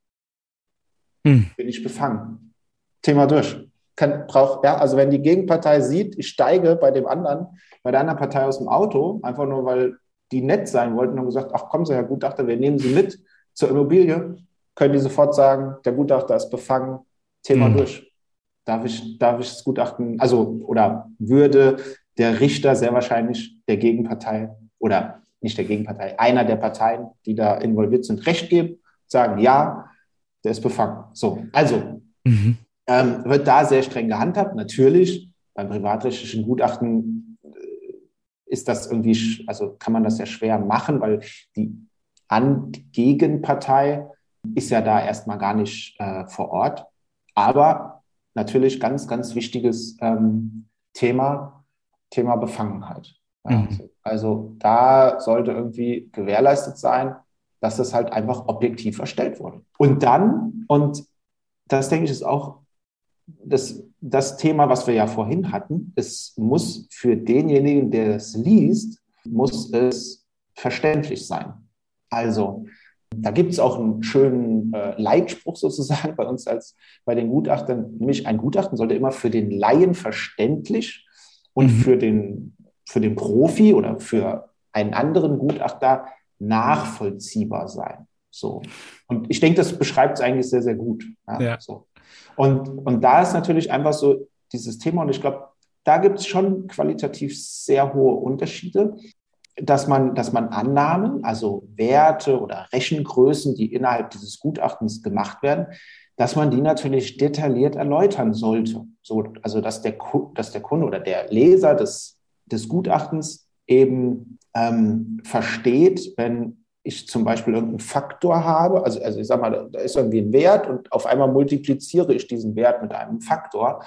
hm. bin ich befangen. Thema durch. Kann, brauch, ja, also wenn die Gegenpartei sieht, ich steige bei dem anderen, bei der anderen Partei aus dem Auto, einfach nur weil die nett sein wollten und gesagt, ach kommen Sie, Herr Gutachter, wir nehmen Sie mit zur Immobilie, können die sofort sagen, der Gutachter ist befangen, Thema mhm. durch. Darf ich, darf ich das Gutachten, also oder würde der Richter sehr wahrscheinlich der Gegenpartei oder nicht der Gegenpartei, einer der Parteien, die da involviert sind, Recht geben, sagen, ja, der ist befangen. So, also mhm. ähm, wird da sehr streng gehandhabt. Natürlich, beim privatrechtlichen Gutachten ist das irgendwie, also kann man das ja schwer machen, weil die An Gegenpartei ist ja da erstmal gar nicht äh, vor Ort. Aber natürlich ganz, ganz wichtiges ähm, Thema, Thema Befangenheit. Mhm. also, also da sollte irgendwie gewährleistet sein, dass das halt einfach objektiv erstellt wurde. Und dann, und das denke ich ist auch das, das Thema, was wir ja vorhin hatten, es muss für denjenigen, der es liest, muss es verständlich sein. Also da gibt es auch einen schönen äh, Leitspruch sozusagen bei uns als bei den Gutachtern, nämlich ein Gutachten sollte immer für den Laien verständlich und mhm. für, den, für den Profi oder für einen anderen Gutachter nachvollziehbar sein. So. Und ich denke, das beschreibt es eigentlich sehr, sehr gut. Ja, ja. So. Und, und da ist natürlich einfach so dieses Thema, und ich glaube, da gibt es schon qualitativ sehr hohe Unterschiede dass man, dass man Annahmen, also Werte oder Rechengrößen, die innerhalb dieses Gutachtens gemacht werden, dass man die natürlich detailliert erläutern sollte. So, also dass der, dass der Kunde oder der Leser des, des Gutachtens eben ähm, versteht, wenn ich zum Beispiel irgendeinen Faktor habe, also, also ich sage mal, da ist irgendwie ein Wert und auf einmal multipliziere ich diesen Wert mit einem Faktor,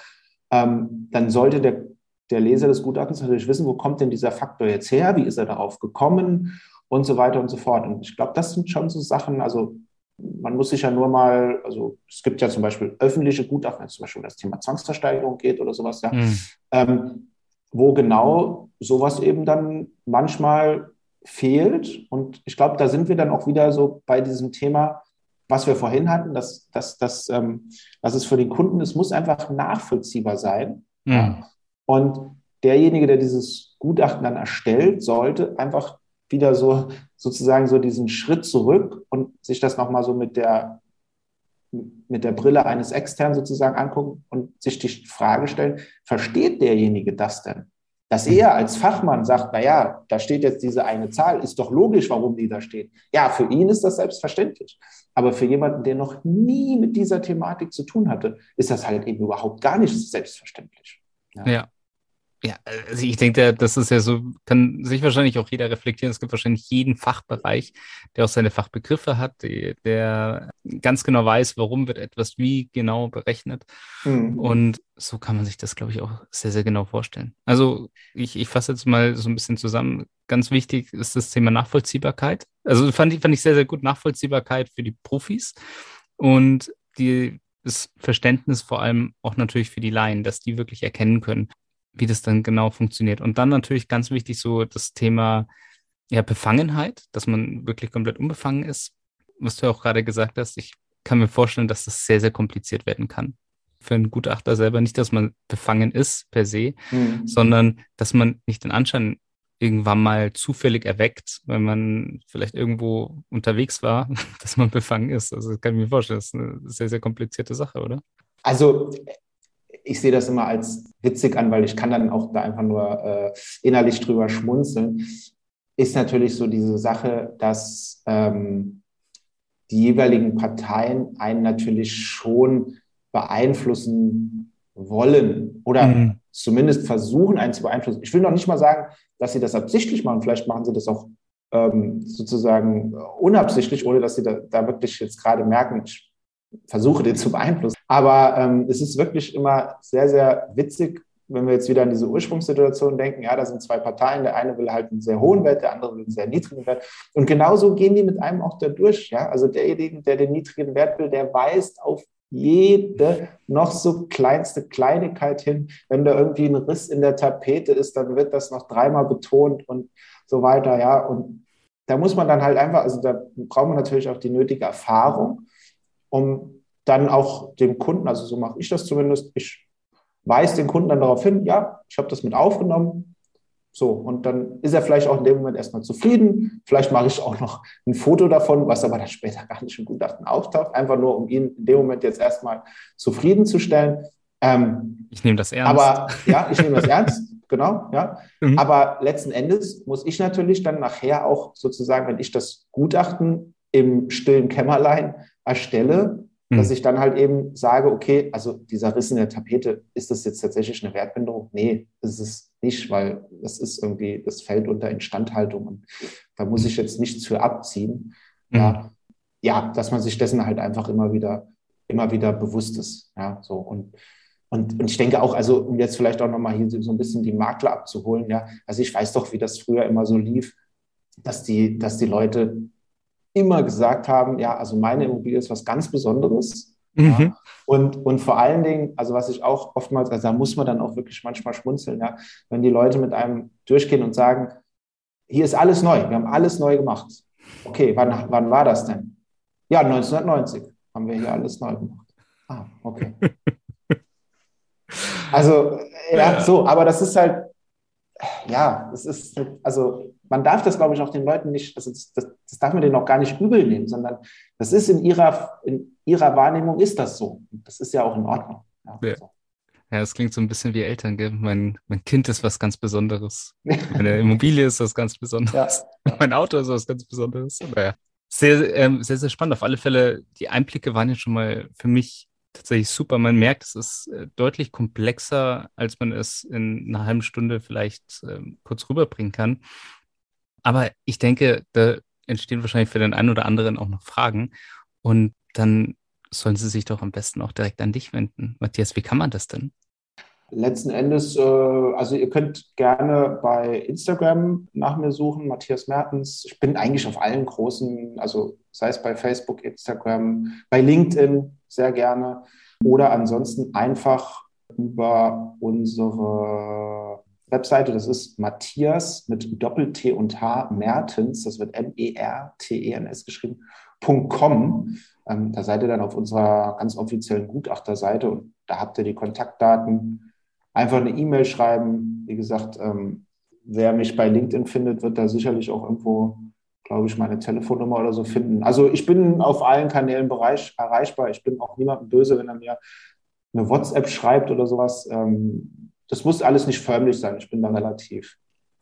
ähm, dann sollte der der Leser des Gutachtens natürlich wissen, wo kommt denn dieser Faktor jetzt her, wie ist er darauf gekommen und so weiter und so fort. Und ich glaube, das sind schon so Sachen, also man muss sich ja nur mal, also es gibt ja zum Beispiel öffentliche Gutachten, wenn es zum Beispiel um das Thema Zwangsversteigerung geht oder sowas, ja, mhm. ähm, wo genau sowas eben dann manchmal fehlt. Und ich glaube, da sind wir dann auch wieder so bei diesem Thema, was wir vorhin hatten, dass, dass, dass, ähm, dass es für den Kunden, es muss einfach nachvollziehbar sein. Mhm. Ja. Und derjenige, der dieses Gutachten dann erstellt, sollte einfach wieder so sozusagen so diesen Schritt zurück und sich das nochmal so mit der, mit der Brille eines externen sozusagen angucken und sich die Frage stellen, versteht derjenige das denn? Dass er als Fachmann sagt, na ja, da steht jetzt diese eine Zahl, ist doch logisch, warum die da steht. Ja, für ihn ist das selbstverständlich. Aber für jemanden, der noch nie mit dieser Thematik zu tun hatte, ist das halt eben überhaupt gar nicht selbstverständlich. Ja. ja. Ja, also ich denke, das ist ja so, kann sich wahrscheinlich auch jeder reflektieren. Es gibt wahrscheinlich jeden Fachbereich, der auch seine Fachbegriffe hat, der ganz genau weiß, warum wird etwas wie genau berechnet. Mhm. Und so kann man sich das, glaube ich, auch sehr, sehr genau vorstellen. Also ich, ich fasse jetzt mal so ein bisschen zusammen. Ganz wichtig ist das Thema Nachvollziehbarkeit. Also fand ich, fand ich sehr, sehr gut Nachvollziehbarkeit für die Profis und die, das Verständnis vor allem auch natürlich für die Laien, dass die wirklich erkennen können, wie das dann genau funktioniert. Und dann natürlich ganz wichtig so das Thema ja, Befangenheit, dass man wirklich komplett unbefangen ist. Was du ja auch gerade gesagt hast, ich kann mir vorstellen, dass das sehr, sehr kompliziert werden kann. Für einen Gutachter selber nicht, dass man befangen ist per se, mhm. sondern dass man nicht den Anschein irgendwann mal zufällig erweckt, wenn man vielleicht irgendwo unterwegs war, dass man befangen ist. Also das kann ich mir vorstellen, das ist eine sehr, sehr komplizierte Sache, oder? Also ich sehe das immer als witzig an, weil ich kann dann auch da einfach nur äh, innerlich drüber schmunzeln, ist natürlich so diese Sache, dass ähm, die jeweiligen Parteien einen natürlich schon beeinflussen wollen oder mhm. zumindest versuchen, einen zu beeinflussen. Ich will noch nicht mal sagen, dass sie das absichtlich machen. Vielleicht machen sie das auch ähm, sozusagen unabsichtlich, ohne dass sie da, da wirklich jetzt gerade merken, ich versuche, den zu beeinflussen. Aber ähm, es ist wirklich immer sehr, sehr witzig, wenn wir jetzt wieder an diese Ursprungssituation denken, ja, da sind zwei Parteien, der eine will halt einen sehr hohen Wert, der andere will einen sehr niedrigen Wert. Und genauso gehen die mit einem auch da durch. Ja? Also derjenige, der den niedrigen Wert will, der weist auf jede noch so kleinste Kleinigkeit hin. Wenn da irgendwie ein Riss in der Tapete ist, dann wird das noch dreimal betont und so weiter. Ja, und da muss man dann halt einfach, also da braucht man natürlich auch die nötige Erfahrung um dann auch dem Kunden, also so mache ich das zumindest, ich weise den Kunden dann darauf hin, ja, ich habe das mit aufgenommen. So, und dann ist er vielleicht auch in dem Moment erstmal zufrieden. Vielleicht mache ich auch noch ein Foto davon, was aber dann später gar nicht im Gutachten auftaucht, einfach nur, um ihn in dem Moment jetzt erstmal zufriedenzustellen. Ähm, ich nehme das ernst. Aber ja, ich nehme das ernst, genau, ja. Mhm. Aber letzten Endes muss ich natürlich dann nachher auch sozusagen, wenn ich das Gutachten im stillen Kämmerlein erstelle, mhm. dass ich dann halt eben sage, okay, also dieser Riss in der Tapete, ist das jetzt tatsächlich eine Wertminderung? Nee, ist es nicht, weil das ist irgendwie, das fällt unter Instandhaltung und da muss ich jetzt nichts für abziehen. Mhm. Ja, ja, dass man sich dessen halt einfach immer wieder, immer wieder bewusst ist. Ja, so und und, und ich denke auch, also um jetzt vielleicht auch nochmal hier so ein bisschen die Makler abzuholen, ja, also ich weiß doch, wie das früher immer so lief, dass die, dass die Leute immer gesagt haben, ja, also meine Immobilie ist was ganz Besonderes. Mhm. Ja, und, und vor allen Dingen, also was ich auch oftmals, also da muss man dann auch wirklich manchmal schmunzeln, ja, wenn die Leute mit einem durchgehen und sagen, hier ist alles neu, wir haben alles neu gemacht. Okay, wann, wann war das denn? Ja, 1990 haben wir hier alles neu gemacht. Ah, okay. Also, ja, so, aber das ist halt, ja, das ist, also man darf das, glaube ich, auch den Leuten nicht, also das, das, das, darf man denen auch gar nicht übel nehmen, sondern das ist in ihrer, in ihrer Wahrnehmung ist das so. Das ist ja auch in Ordnung. Ja, ja. So. ja das klingt so ein bisschen wie Eltern, gell? Mein, mein Kind ist was ganz Besonderes. Meine Immobilie ist was ganz Besonderes. Ja. Mein Auto ist was ganz Besonderes. Naja. Sehr, ähm, sehr, sehr spannend. Auf alle Fälle, die Einblicke waren ja schon mal für mich tatsächlich super. Man merkt, es ist äh, deutlich komplexer, als man es in einer halben Stunde vielleicht ähm, kurz rüberbringen kann. Aber ich denke, da entstehen wahrscheinlich für den einen oder anderen auch noch Fragen. Und dann sollen sie sich doch am besten auch direkt an dich wenden. Matthias, wie kann man das denn? Letzten Endes, äh, also ihr könnt gerne bei Instagram nach mir suchen, Matthias Mertens. Ich bin eigentlich auf allen großen, also sei es bei Facebook, Instagram, bei LinkedIn sehr gerne oder ansonsten einfach über unsere Webseite, das ist Matthias mit Doppel-T und H Mertens, das wird M-E-R-T-E-N-S geschrieben, .com. Ähm, da seid ihr dann auf unserer ganz offiziellen Gutachterseite und da habt ihr die Kontaktdaten. Einfach eine E-Mail schreiben. Wie gesagt, ähm, wer mich bei LinkedIn findet, wird da sicherlich auch irgendwo, glaube ich, meine Telefonnummer oder so finden. Also ich bin auf allen Kanälen erreichbar. Ich bin auch niemandem böse, wenn er mir eine WhatsApp schreibt oder sowas. Ähm, das muss alles nicht förmlich sein. Ich bin da relativ,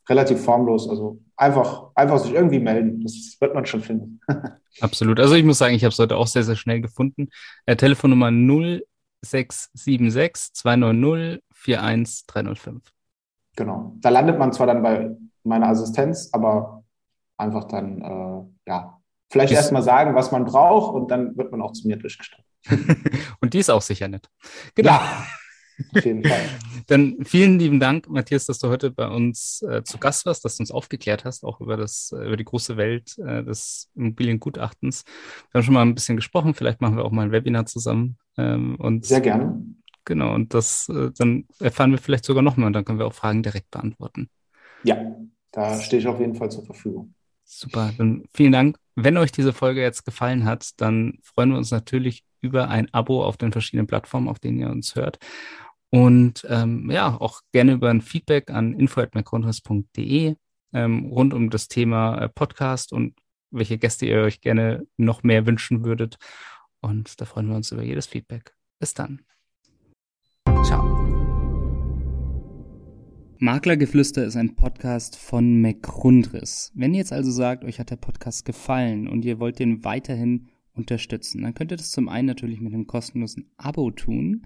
relativ formlos. Also einfach, einfach sich irgendwie melden. Das wird man schon finden. Absolut. Also ich muss sagen, ich habe es heute auch sehr, sehr schnell gefunden. Äh, Telefonnummer 0676 290 41305. Genau. Da landet man zwar dann bei meiner Assistenz, aber einfach dann, äh, ja, vielleicht erstmal sagen, was man braucht und dann wird man auch zu mir durchgestellt. und die ist auch sicher nett. Genau. Ja. Auf jeden Fall. Dann vielen lieben Dank, Matthias, dass du heute bei uns äh, zu Gast warst, dass du uns aufgeklärt hast, auch über das, äh, über die große Welt äh, des Immobiliengutachtens. Wir haben schon mal ein bisschen gesprochen, vielleicht machen wir auch mal ein Webinar zusammen. Ähm, und Sehr gerne. Genau, und das äh, dann erfahren wir vielleicht sogar noch mehr und dann können wir auch Fragen direkt beantworten. Ja, da stehe ich auf jeden Fall zur Verfügung. Super, dann vielen Dank. Wenn euch diese Folge jetzt gefallen hat, dann freuen wir uns natürlich über ein Abo auf den verschiedenen Plattformen, auf denen ihr uns hört. Und ähm, ja, auch gerne über ein Feedback an info.macronres.de ähm, rund um das Thema äh, Podcast und welche Gäste ihr euch gerne noch mehr wünschen würdet. Und da freuen wir uns über jedes Feedback. Bis dann. Ciao. Maklergeflüster ist ein Podcast von McRundris. Wenn ihr jetzt also sagt, euch hat der Podcast gefallen und ihr wollt den weiterhin unterstützen, dann könnt ihr das zum einen natürlich mit einem kostenlosen Abo tun.